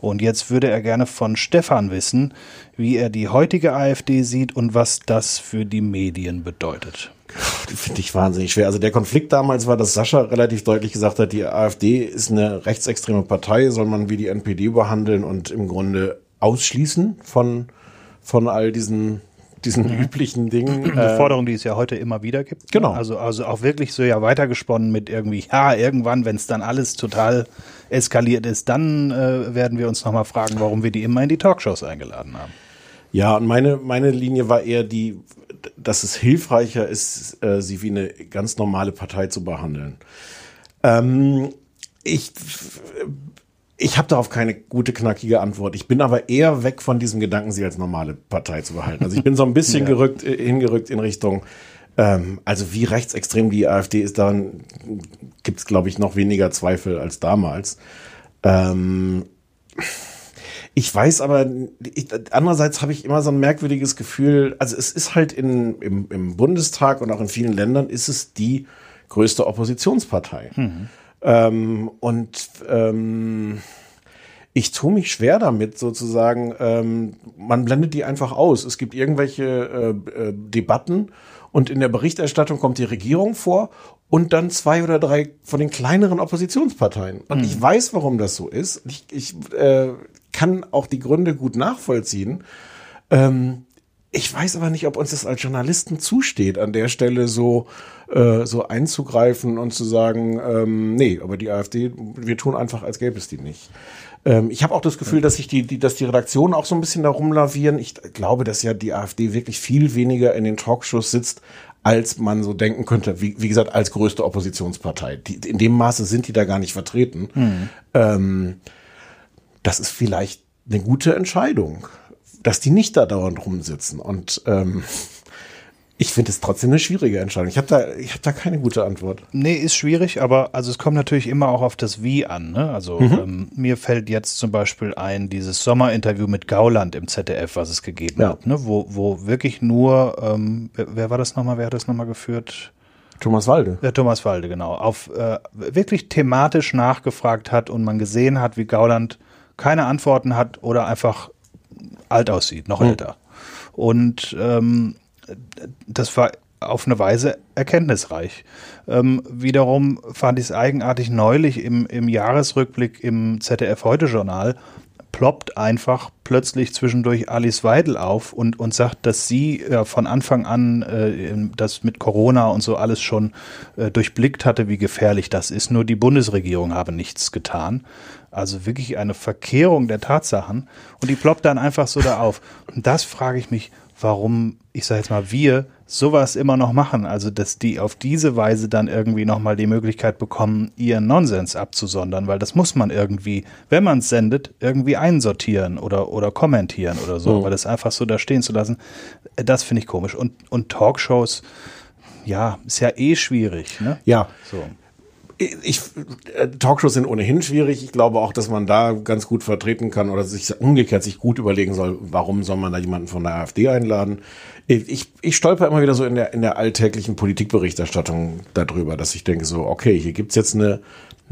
Und jetzt würde er gerne von Stefan wissen, wie er die heutige AfD sieht und was das für die Medien bedeutet. Finde ich wahnsinnig schwer. Also der Konflikt damals war, dass Sascha relativ deutlich gesagt hat, die AfD ist eine rechtsextreme Partei, soll man wie die NPD behandeln und im Grunde ausschließen von, von all diesen, diesen üblichen Dingen. Eine Äh, Forderung, die es ja heute immer wieder gibt. Genau. Also, also auch wirklich so ja weitergesponnen mit irgendwie, ja, irgendwann, wenn es dann alles total eskaliert ist, dann äh, werden wir uns nochmal fragen, warum wir die immer in die Talkshows eingeladen haben. Ja, und meine, meine Linie war eher die, dass es hilfreicher ist, äh, sie wie eine ganz normale Partei zu behandeln. Ähm, ich ich habe darauf keine gute, knackige Antwort. Ich bin aber eher weg von diesem Gedanken, sie als normale Partei zu behalten. Also ich bin so ein bisschen ja. gerückt, äh, hingerückt in Richtung, ähm, also wie rechtsextrem die AfD ist, daran gibt es, glaube ich, noch weniger Zweifel als damals. Ähm, ich weiß aber, ich, andererseits habe ich immer so ein merkwürdiges Gefühl, also es ist halt in, im, im Bundestag und auch in vielen Ländern ist es die größte Oppositionspartei. Mhm. Ähm, und ähm, ich tue mich schwer damit, sozusagen, ähm, man blendet die einfach aus. Es gibt irgendwelche äh, äh, Debatten und in der Berichterstattung kommt die Regierung vor und dann zwei oder drei von den kleineren Oppositionsparteien. Und mhm. ich weiß, warum das so ist. Ich, ich äh, kann auch die Gründe gut nachvollziehen. Ähm, ich weiß aber nicht, ob uns das als Journalisten zusteht, an der Stelle so, äh, so einzugreifen und zu sagen, ähm, nee, aber die AfD, wir tun einfach, als gäbe es die nicht. Ähm, ich habe auch das Gefühl, dass sich die, die, dass die Redaktionen auch so ein bisschen darum lavieren. Ich glaube, dass ja die AfD wirklich viel weniger in den Talkshows sitzt, als man so denken könnte. Wie, wie gesagt, als größte Oppositionspartei. Die, in dem Maße sind die da gar nicht vertreten. Mhm. Ähm, das ist vielleicht eine gute Entscheidung dass die nicht da dauernd rumsitzen. Und ähm, ich finde es trotzdem eine schwierige Entscheidung. Ich habe da, ich habe da keine gute Antwort. Nee, ist schwierig, aber also es kommt natürlich immer auch auf das Wie an. Ne? Also mhm. ähm, mir fällt jetzt zum Beispiel ein dieses Sommerinterview mit Gauland im ZDF, was es gegeben ja. hat, ne? wo, wo wirklich nur, ähm, wer, wer war das nochmal, wer hat das nochmal geführt? Thomas Walde. Ja, Thomas Walde, genau. Auf äh, wirklich thematisch nachgefragt hat und man gesehen hat, wie Gauland keine Antworten hat oder einfach alt aussieht, noch mhm. älter. Und ähm, das war auf eine Weise erkenntnisreich. Ähm, wiederum fand ich es eigenartig neulich im, im Jahresrückblick im ZDF Heute Journal ploppt einfach plötzlich zwischendurch Alice Weidel auf und, und sagt, dass sie ja, von Anfang an äh, das mit Corona und so alles schon äh, durchblickt hatte, wie gefährlich das ist. Nur die Bundesregierung habe nichts getan. Also wirklich eine Verkehrung der Tatsachen. Und die ploppt dann einfach so da auf. Und das frage ich mich, warum, ich sage jetzt mal, wir sowas immer noch machen. Also, dass die auf diese Weise dann irgendwie nochmal die Möglichkeit bekommen, ihren Nonsens abzusondern, weil das muss man irgendwie, wenn man es sendet, irgendwie einsortieren oder, oder kommentieren oder so. Mhm. Aber das einfach so da stehen zu lassen, das finde ich komisch. Und, und Talkshows, ja, ist ja eh schwierig. Ne? Ja. So ich, äh, Talkshows sind ohnehin schwierig. Ich glaube auch, dass man da ganz gut vertreten kann oder sich umgekehrt sich gut überlegen soll, warum soll man da jemanden von der AfD einladen. Ich, ich stolper immer wieder so in der, in der alltäglichen Politikberichterstattung darüber, dass ich denke so, okay, hier gibt's jetzt eine,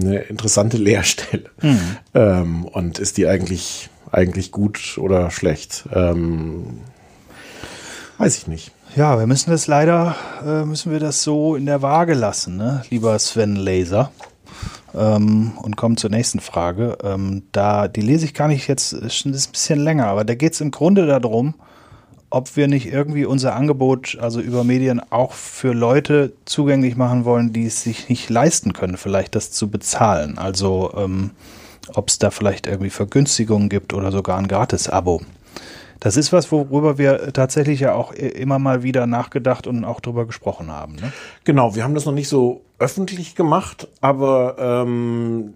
eine interessante Leerstelle. Mhm. Ähm, und ist die eigentlich, eigentlich gut oder schlecht? Ähm, weiß ich nicht. Ja, wir müssen das leider, äh, müssen wir das so in der Waage lassen, ne? lieber Sven Laser. Ähm, und kommen zur nächsten Frage. Ähm, da, die lese ich gar nicht jetzt, ist ein bisschen länger, aber da geht es im Grunde darum, ob wir nicht irgendwie unser Angebot, also über Medien, auch für Leute zugänglich machen wollen, die es sich nicht leisten können, vielleicht das zu bezahlen. Also ähm, ob es da vielleicht irgendwie Vergünstigungen gibt oder sogar ein Gratis-Abo. Das ist was, worüber wir tatsächlich ja auch immer mal wieder nachgedacht und auch drüber gesprochen haben. Ne? Genau, wir haben das noch nicht so öffentlich gemacht, aber ähm,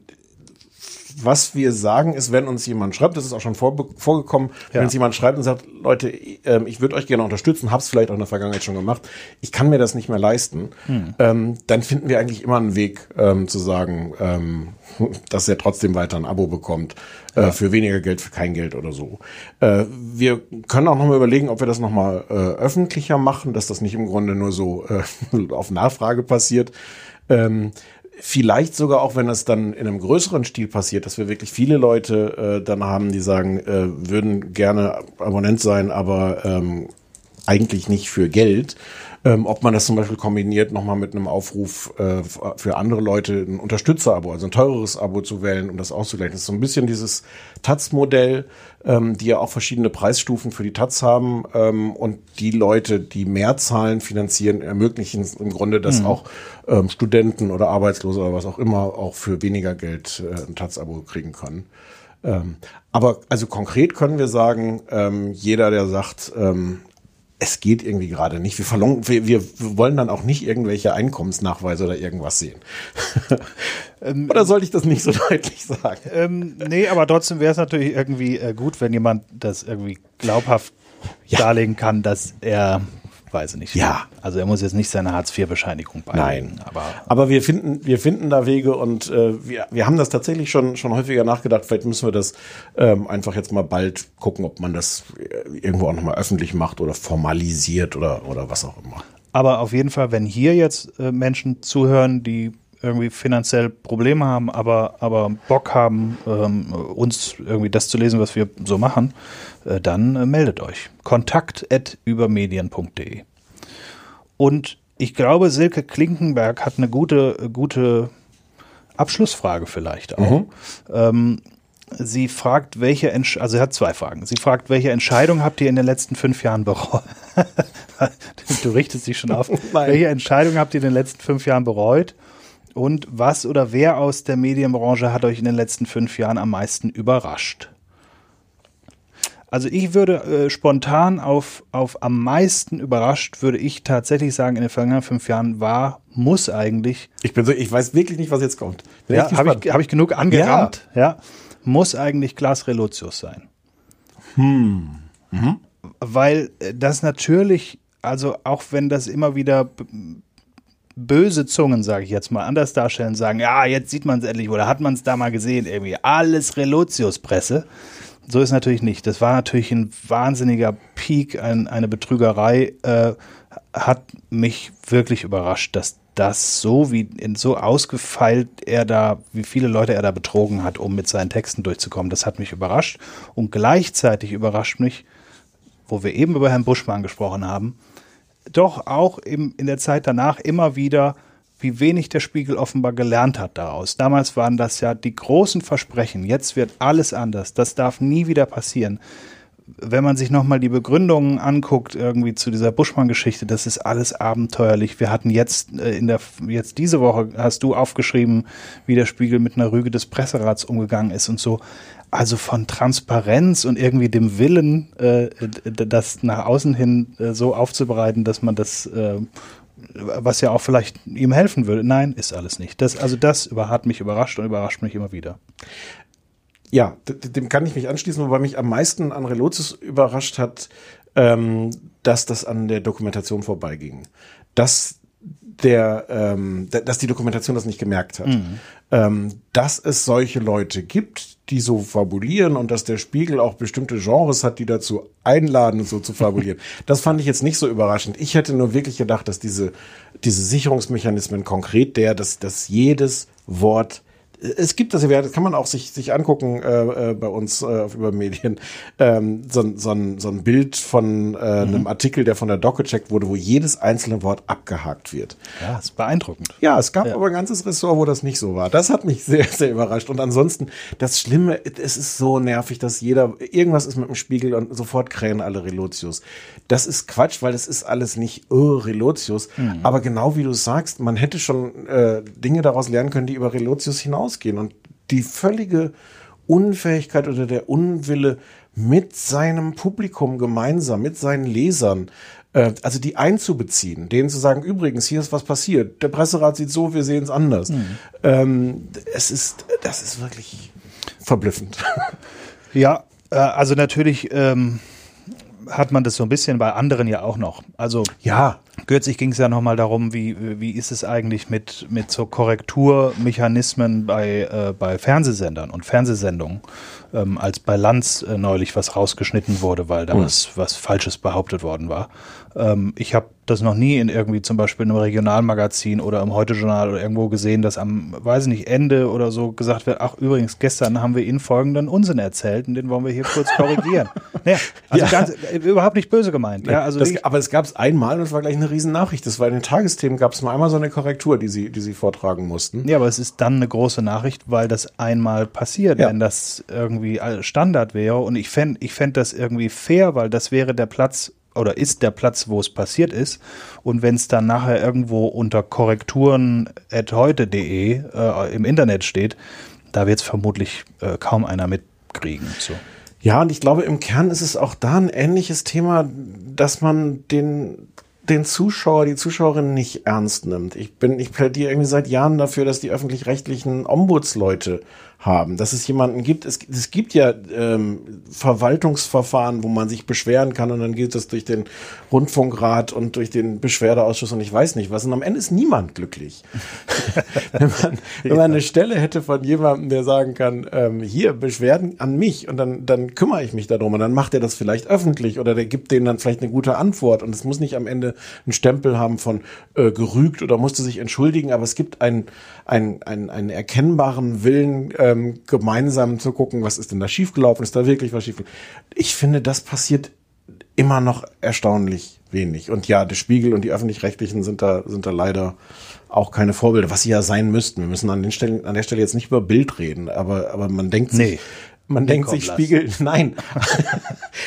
was wir sagen ist, wenn uns jemand schreibt, das ist auch schon vor, vorgekommen, ja. wenn uns jemand schreibt und sagt, Leute, ähm, ich würde euch gerne unterstützen, hab's vielleicht auch in der Vergangenheit schon gemacht, ich kann mir das nicht mehr leisten, hm. ähm, dann finden wir eigentlich immer einen Weg ähm, zu sagen, ähm, dass er trotzdem weiter ein Abo bekommt, äh, ja. für weniger Geld, für kein Geld oder so. Äh, wir können auch nochmal überlegen, ob wir das nochmal äh, öffentlicher machen, dass das nicht im Grunde nur so äh, auf Nachfrage passiert. Ähm, vielleicht sogar auch, wenn es dann in einem größeren Stil passiert, dass wir wirklich viele Leute äh, dann haben, die sagen, äh, würden gerne Abonnent sein, aber ähm, eigentlich nicht für Geld. Ähm, ob man das zum Beispiel kombiniert nochmal mit einem Aufruf äh, für andere Leute, ein Unterstützer-Abo, also ein teureres Abo zu wählen, um das auszugleichen. Das ist so ein bisschen dieses Taz-Modell, ähm, die ja auch verschiedene Preisstufen für die Taz haben ähm, und die Leute, die mehr zahlen, finanzieren, ermöglichen im Grunde, dass mhm. auch ähm, Studenten oder Arbeitslose oder was auch immer auch für weniger Geld äh, ein Taz-Abo kriegen können. Ähm, aber also konkret können wir sagen, ähm, jeder, der sagt, ähm, es geht irgendwie gerade nicht. Wir, verlangen, wir, wir wollen dann auch nicht irgendwelche Einkommensnachweise oder irgendwas sehen. Ähm, oder sollte ich das nicht so deutlich sagen? Ähm, nee, aber trotzdem wäre es natürlich irgendwie äh, gut, wenn jemand das irgendwie glaubhaft ja. darlegen kann, dass er weiß ich nicht. Ja. Also er muss jetzt nicht seine Hartz-IV-Bescheinigung beilegen. Nein. Aber, aber wir finden, wir finden da Wege und äh, wir, wir haben das tatsächlich schon, schon häufiger nachgedacht. Vielleicht müssen wir das ähm, einfach jetzt mal bald gucken, ob man das äh, irgendwo auch nochmal öffentlich macht oder formalisiert oder, oder was auch immer. Aber auf jeden Fall, wenn hier jetzt äh, Menschen zuhören, die irgendwie finanziell Probleme haben, aber, aber Bock haben, ähm, uns irgendwie das zu lesen, was wir so machen, äh, dann äh, meldet euch. Kontakt at übermedien.de. Und ich glaube, Silke Klinkenberg hat eine gute, gute Abschlussfrage vielleicht auch. Mhm. Ähm, sie fragt, welche, Entsch also sie hat zwei Fragen. Sie fragt, welche Entscheidung habt ihr in den letzten fünf Jahren bereut? du richtest dich schon auf. welche Entscheidung habt ihr in den letzten fünf Jahren bereut? Und was oder wer aus der Medienbranche hat euch in den letzten fünf Jahren am meisten überrascht? Also ich würde äh, spontan auf, auf am meisten überrascht, würde ich tatsächlich sagen, in den vergangenen fünf Jahren war, muss eigentlich. Ich bin so, ich weiß wirklich nicht, was jetzt kommt. Bin ja, habe ich, hab ich genug angerannt? Ja. ja. Muss eigentlich Glas Relotius sein. Hm. Mhm. Weil äh, das natürlich, also auch wenn das immer wieder böse Zungen, sage ich jetzt mal, anders darstellen, sagen, ja, jetzt sieht man es endlich oder hat man es da mal gesehen, irgendwie alles Relotius-Presse. So ist natürlich nicht. Das war natürlich ein wahnsinniger Peak, ein, eine Betrügerei. Äh, hat mich wirklich überrascht, dass das so wie so ausgefeilt er da, wie viele Leute er da betrogen hat, um mit seinen Texten durchzukommen. Das hat mich überrascht. Und gleichzeitig überrascht mich, wo wir eben über Herrn Buschmann gesprochen haben, doch auch im, in der Zeit danach immer wieder, wie wenig der Spiegel offenbar gelernt hat daraus. Damals waren das ja die großen Versprechen. Jetzt wird alles anders. Das darf nie wieder passieren. Wenn man sich nochmal die Begründungen anguckt, irgendwie zu dieser Buschmann-Geschichte, das ist alles abenteuerlich. Wir hatten jetzt äh, in der, jetzt diese Woche hast du aufgeschrieben, wie der Spiegel mit einer Rüge des Presserats umgegangen ist und so. Also von Transparenz und irgendwie dem Willen, äh, das nach außen hin äh, so aufzubereiten, dass man das, äh, was ja auch vielleicht ihm helfen würde. Nein, ist alles nicht. Das, also das hat mich überrascht und überrascht mich immer wieder. Ja, dem kann ich mich anschließen, wobei mich am meisten an Relotius überrascht hat, ähm, dass das an der Dokumentation vorbeiging. Dass der, ähm, dass die Dokumentation das nicht gemerkt hat. Mhm. Ähm, dass es solche Leute gibt, die so fabulieren und dass der Spiegel auch bestimmte Genres hat, die dazu einladen, so zu fabulieren. das fand ich jetzt nicht so überraschend. Ich hätte nur wirklich gedacht, dass diese, diese Sicherungsmechanismen konkret der, dass, dass jedes Wort es gibt das, das kann man auch sich, sich angucken äh, äh, bei uns äh, auf Übermedien, ähm, so, so, ein, so ein Bild von äh, mhm. einem Artikel, der von der Doc gecheckt wurde, wo jedes einzelne Wort abgehakt wird. Ja, ist beeindruckend. Ja, es gab ja. aber ein ganzes Ressort, wo das nicht so war. Das hat mich sehr, sehr überrascht. Und ansonsten, das Schlimme, es ist so nervig, dass jeder, irgendwas ist mit dem Spiegel und sofort krähen alle Relotius. Das ist Quatsch, weil es ist alles nicht oh, Relotius. Mhm. Aber genau wie du sagst, man hätte schon äh, Dinge daraus lernen können, die über Relotius hinaus ausgehen. Und die völlige Unfähigkeit oder der Unwille mit seinem Publikum gemeinsam, mit seinen Lesern, äh, also die einzubeziehen, denen zu sagen, übrigens, hier ist was passiert. Der Presserat sieht so, wir sehen es anders. Mhm. Ähm, es ist, das ist wirklich verblüffend. Ja, äh, also natürlich ähm, hat man das so ein bisschen bei anderen ja auch noch. Also ja, kürzlich ging es ja nochmal darum, wie, wie ist es eigentlich mit, mit so Korrekturmechanismen bei, äh, bei Fernsehsendern und Fernsehsendungen, ähm, als bei Lanz äh, neulich was rausgeschnitten wurde, weil da mhm. was, was Falsches behauptet worden war. Ähm, ich habe das noch nie in irgendwie zum Beispiel in einem Regionalmagazin oder im Heute-Journal oder irgendwo gesehen, dass am, weiß ich nicht, Ende oder so gesagt wird, ach übrigens, gestern haben wir Ihnen folgenden Unsinn erzählt und den wollen wir hier kurz korrigieren. naja, also ja. ganz, äh, überhaupt nicht böse gemeint. Ja, also das, aber es gab es einmal und es war gleich eine Riesennachricht. Das war in den Tagesthemen gab es mal einmal so eine Korrektur, die sie, die sie vortragen mussten. Ja, aber es ist dann eine große Nachricht, weil das einmal passiert, ja. wenn das irgendwie Standard wäre. Und ich fände ich fänd das irgendwie fair, weil das wäre der Platz, oder ist der Platz, wo es passiert ist. Und wenn es dann nachher irgendwo unter Korrekturen at heute.de äh, im Internet steht, da wird es vermutlich äh, kaum einer mit kriegen. So. Ja, und ich glaube, im Kern ist es auch da ein ähnliches Thema, dass man den, den Zuschauer, die Zuschauerin nicht ernst nimmt. Ich bin, ich plädiere irgendwie seit Jahren dafür, dass die öffentlich-rechtlichen Ombudsleute haben, dass es jemanden gibt. Es, es gibt ja ähm, Verwaltungsverfahren, wo man sich beschweren kann und dann geht das durch den Rundfunkrat und durch den Beschwerdeausschuss und ich weiß nicht was. Und am Ende ist niemand glücklich. wenn, man, wenn man eine Stelle hätte von jemandem, der sagen kann, ähm, hier Beschwerden an mich und dann, dann kümmere ich mich darum und dann macht er das vielleicht öffentlich oder der gibt denen dann vielleicht eine gute Antwort und es muss nicht am Ende einen Stempel haben von äh, gerügt oder musste sich entschuldigen, aber es gibt einen, einen, einen, einen erkennbaren Willen, äh, ähm, gemeinsam zu gucken, was ist denn da schiefgelaufen, ist da wirklich was schiefgelaufen. Ich finde, das passiert immer noch erstaunlich wenig. Und ja, der Spiegel und die öffentlich-rechtlichen sind da, sind da leider auch keine Vorbilder, was sie ja sein müssten. Wir müssen an, den Stellen, an der Stelle jetzt nicht über Bild reden, aber, aber man denkt nee. sich, man denkt sich Spiegel, nein.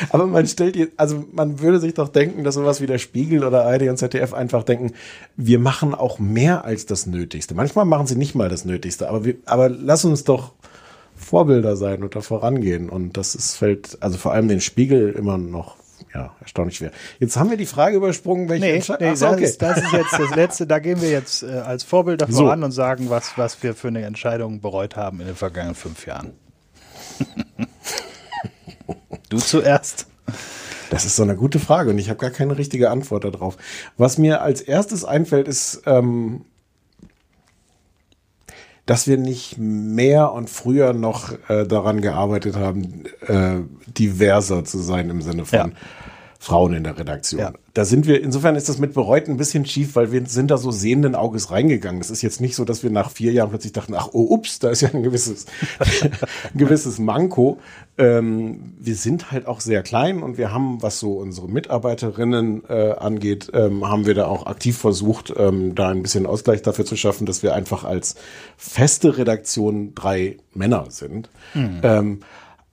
aber man stellt also man würde sich doch denken, dass sowas wie der Spiegel oder ARD und ZDF einfach denken, wir machen auch mehr als das Nötigste. Manchmal machen sie nicht mal das Nötigste, aber wir, aber lass uns doch Vorbilder sein und da vorangehen. Und das ist, fällt, also vor allem den Spiegel immer noch ja, erstaunlich schwer. Jetzt haben wir die Frage übersprungen, welche nee, nee das, okay. ist, das ist jetzt das Letzte. Da gehen wir jetzt äh, als Vorbilder so. voran und sagen, was, was wir für eine Entscheidung bereut haben in den vergangenen fünf Jahren. du zuerst. Das ist so eine gute Frage und ich habe gar keine richtige Antwort darauf. Was mir als erstes einfällt, ist, ähm, dass wir nicht mehr und früher noch äh, daran gearbeitet haben, äh, diverser zu sein im Sinne von ja. Frauen in der Redaktion. Ja. Da sind wir, insofern ist das mit bereut ein bisschen schief, weil wir sind da so sehenden Auges reingegangen. Es ist jetzt nicht so, dass wir nach vier Jahren plötzlich dachten, ach, oh, ups, da ist ja ein gewisses, ein gewisses Manko. Ähm, wir sind halt auch sehr klein und wir haben, was so unsere Mitarbeiterinnen äh, angeht, ähm, haben wir da auch aktiv versucht, ähm, da ein bisschen Ausgleich dafür zu schaffen, dass wir einfach als feste Redaktion drei Männer sind. Mhm.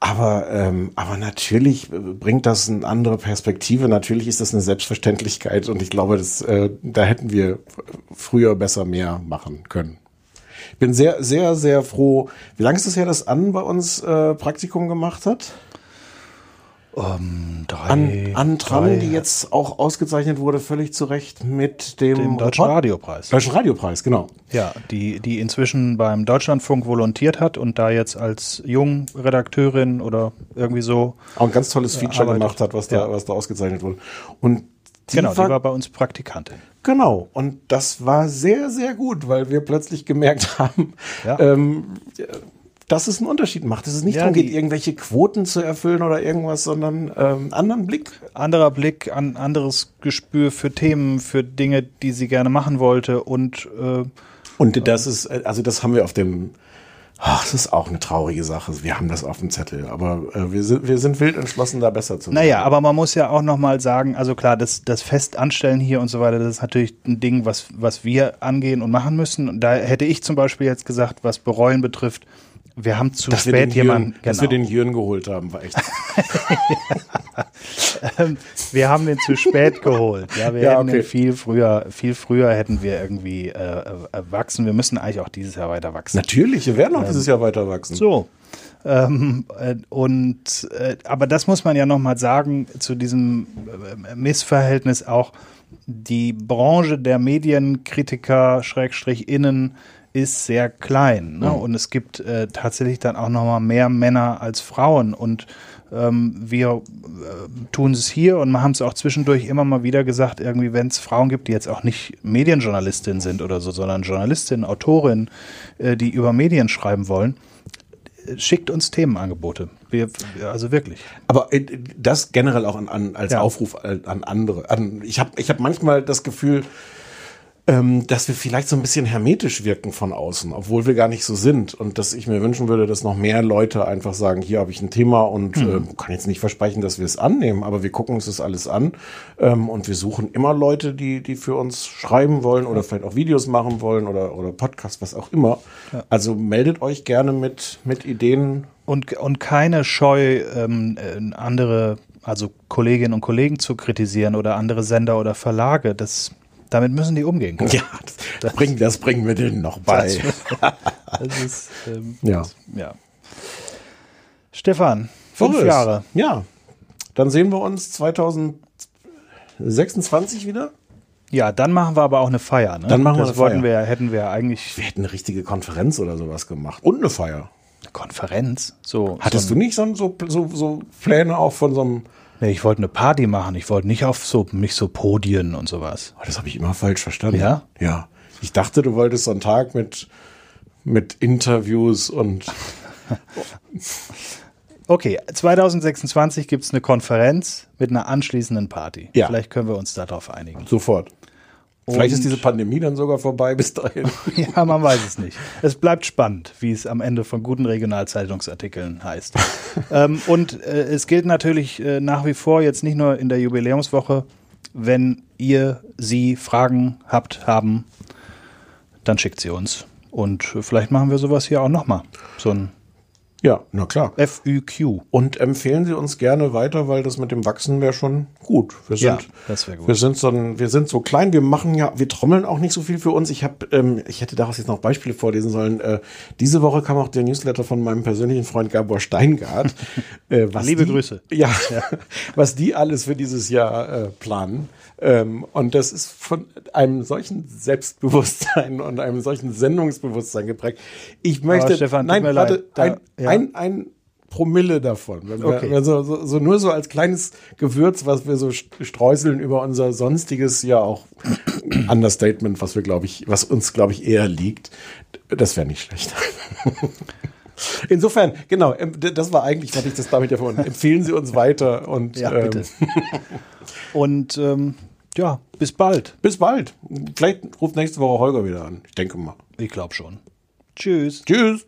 Aber, ähm, aber natürlich bringt das eine andere Perspektive. Natürlich ist das eine Selbstverständlichkeit und ich glaube, das, äh, da hätten wir früher besser mehr machen können. Ich bin sehr, sehr, sehr froh. Wie lange ist es her, dass Anne bei uns äh, Praktikum gemacht hat? Um, drei, an, an Tran, drei, die jetzt auch ausgezeichnet wurde, völlig zu Recht mit dem, dem Deutschen Radiopreis. Deutschen Radiopreis, genau. Ja, die, die inzwischen beim Deutschlandfunk volontiert hat und da jetzt als Jungredakteurin oder irgendwie so. Auch ein ganz tolles Feature arbeitet. gemacht hat, was da, ja. was da ausgezeichnet wurde. Und die genau, war, die war bei uns Praktikantin. Genau, und das war sehr, sehr gut, weil wir plötzlich gemerkt haben, ja. ähm, dass es einen Unterschied macht. Dass es nicht ja, darum geht, irgendwelche Quoten zu erfüllen oder irgendwas, sondern ähm, anderen Blick. Anderer Blick, an anderes Gespür für Themen, für Dinge, die sie gerne machen wollte und äh, und das ist, äh, also das haben wir auf dem, ach, das ist auch eine traurige Sache. Wir haben das auf dem Zettel, aber äh, wir, sind, wir sind wild entschlossen, da besser zu machen. Naja, aber man muss ja auch nochmal sagen, also klar, das, das Festanstellen hier und so weiter, das ist natürlich ein Ding, was, was wir angehen und machen müssen. Und da hätte ich zum Beispiel jetzt gesagt, was Bereuen betrifft, wir haben zu dass spät jemanden. Genau. Dass wir genau. den Jürgen geholt haben, war echt. Ähm, wir haben den zu spät geholt. Ja, wir ja, hätten okay. den viel früher, viel früher hätten wir irgendwie äh, äh, wachsen. Wir müssen eigentlich auch dieses Jahr weiter wachsen. Natürlich, wir werden auch ähm, dieses Jahr weiter wachsen. So. Ähm, äh, und äh, aber das muss man ja nochmal sagen zu diesem äh, Missverhältnis auch die Branche der Medienkritiker Schrägstrich innen ist sehr klein. Ne? Mhm. Und es gibt äh, tatsächlich dann auch noch mal mehr Männer als Frauen. Und ähm, wir äh, tun es hier und haben es auch zwischendurch immer mal wieder gesagt, irgendwie, wenn es Frauen gibt, die jetzt auch nicht Medienjournalistinnen sind oder so, sondern Journalistinnen, Autorinnen, äh, die über Medien schreiben wollen, äh, schickt uns Themenangebote. Wir, also wirklich. Aber äh, das generell auch an, an als ja. Aufruf an andere. An, ich habe ich hab manchmal das Gefühl, ähm, dass wir vielleicht so ein bisschen hermetisch wirken von außen, obwohl wir gar nicht so sind. Und dass ich mir wünschen würde, dass noch mehr Leute einfach sagen, hier habe ich ein Thema und mhm. äh, kann jetzt nicht versprechen, dass wir es annehmen, aber wir gucken uns das alles an ähm, und wir suchen immer Leute, die, die für uns schreiben wollen oder vielleicht auch Videos machen wollen oder, oder Podcasts, was auch immer. Ja. Also meldet euch gerne mit, mit Ideen. Und, und keine Scheu, ähm, äh, andere, also Kolleginnen und Kollegen zu kritisieren oder andere Sender oder Verlage. Das damit müssen die umgehen können. Ja, das, das, bringen, das bringen wir denen noch bei. Das, das ist, ähm, ja. ja. Stefan, fünf Boris, Jahre. Ja. Dann sehen wir uns 2026 wieder. Ja, dann machen wir aber auch eine Feier. Ne? Dann machen wir das eine wollten Feier. wir, hätten wir eigentlich Wir hätten eine richtige Konferenz oder sowas gemacht. Und eine Feier. eine Konferenz. So, Hattest so du nicht so, so, so Pläne auch von so einem. Nee, ich wollte eine Party machen. Ich wollte nicht auf so, nicht so Podien und sowas. Oh, das habe ich immer falsch verstanden. Ja? Ja. Ich dachte, du wolltest so einen Tag mit, mit Interviews und. Okay, 2026 gibt's eine Konferenz mit einer anschließenden Party. Ja. Vielleicht können wir uns darauf einigen. Sofort. Vielleicht ist diese Pandemie dann sogar vorbei bis dahin. Ja, man weiß es nicht. Es bleibt spannend, wie es am Ende von guten Regionalzeitungsartikeln heißt. ähm, und äh, es gilt natürlich äh, nach wie vor jetzt nicht nur in der Jubiläumswoche, wenn ihr, sie Fragen habt, haben, dann schickt sie uns. Und vielleicht machen wir sowas hier auch nochmal. So ein Ja, na klar. FÜQ. Und empfehlen Sie uns gerne weiter, weil das mit dem Wachsen wäre schon gut. Wir sind, Ja, das wäre gut. Wir sind so, ein, wir sind so klein. Wir machen ja, wir trommeln auch nicht so viel für uns. Ich habe, ähm, ich hätte daraus jetzt noch Beispiele vorlesen sollen. Äh, diese Woche kam auch der Newsletter von meinem persönlichen Freund Gabor Steingart. äh, was Liebe die, Grüße. Ja, was die alles für dieses Jahr äh, planen. Ähm, und das ist von einem solchen Selbstbewusstsein und einem solchen Sendungsbewusstsein geprägt. Ich möchte, Stefan, tut nein, warte. Da- ein, ja. ein, ein Promille davon. Wenn wir, Okay. wenn so, so, so nur so als kleines Gewürz, was wir so st- streuseln über unser sonstiges, ja auch Understatement, was wir, glaube ich, was uns, glaube ich, eher liegt. Das wäre nicht schlecht. Insofern, genau, ähm, das war eigentlich, was ich das damit ja von. Empfehlen Sie uns weiter und Ja, ähm, bitte. Und ähm, ja, bis bald. bis bald. Vielleicht ruft nächste Woche Holger wieder an. Ich denke mal. Ich glaube schon. Tschüss. Tschüss.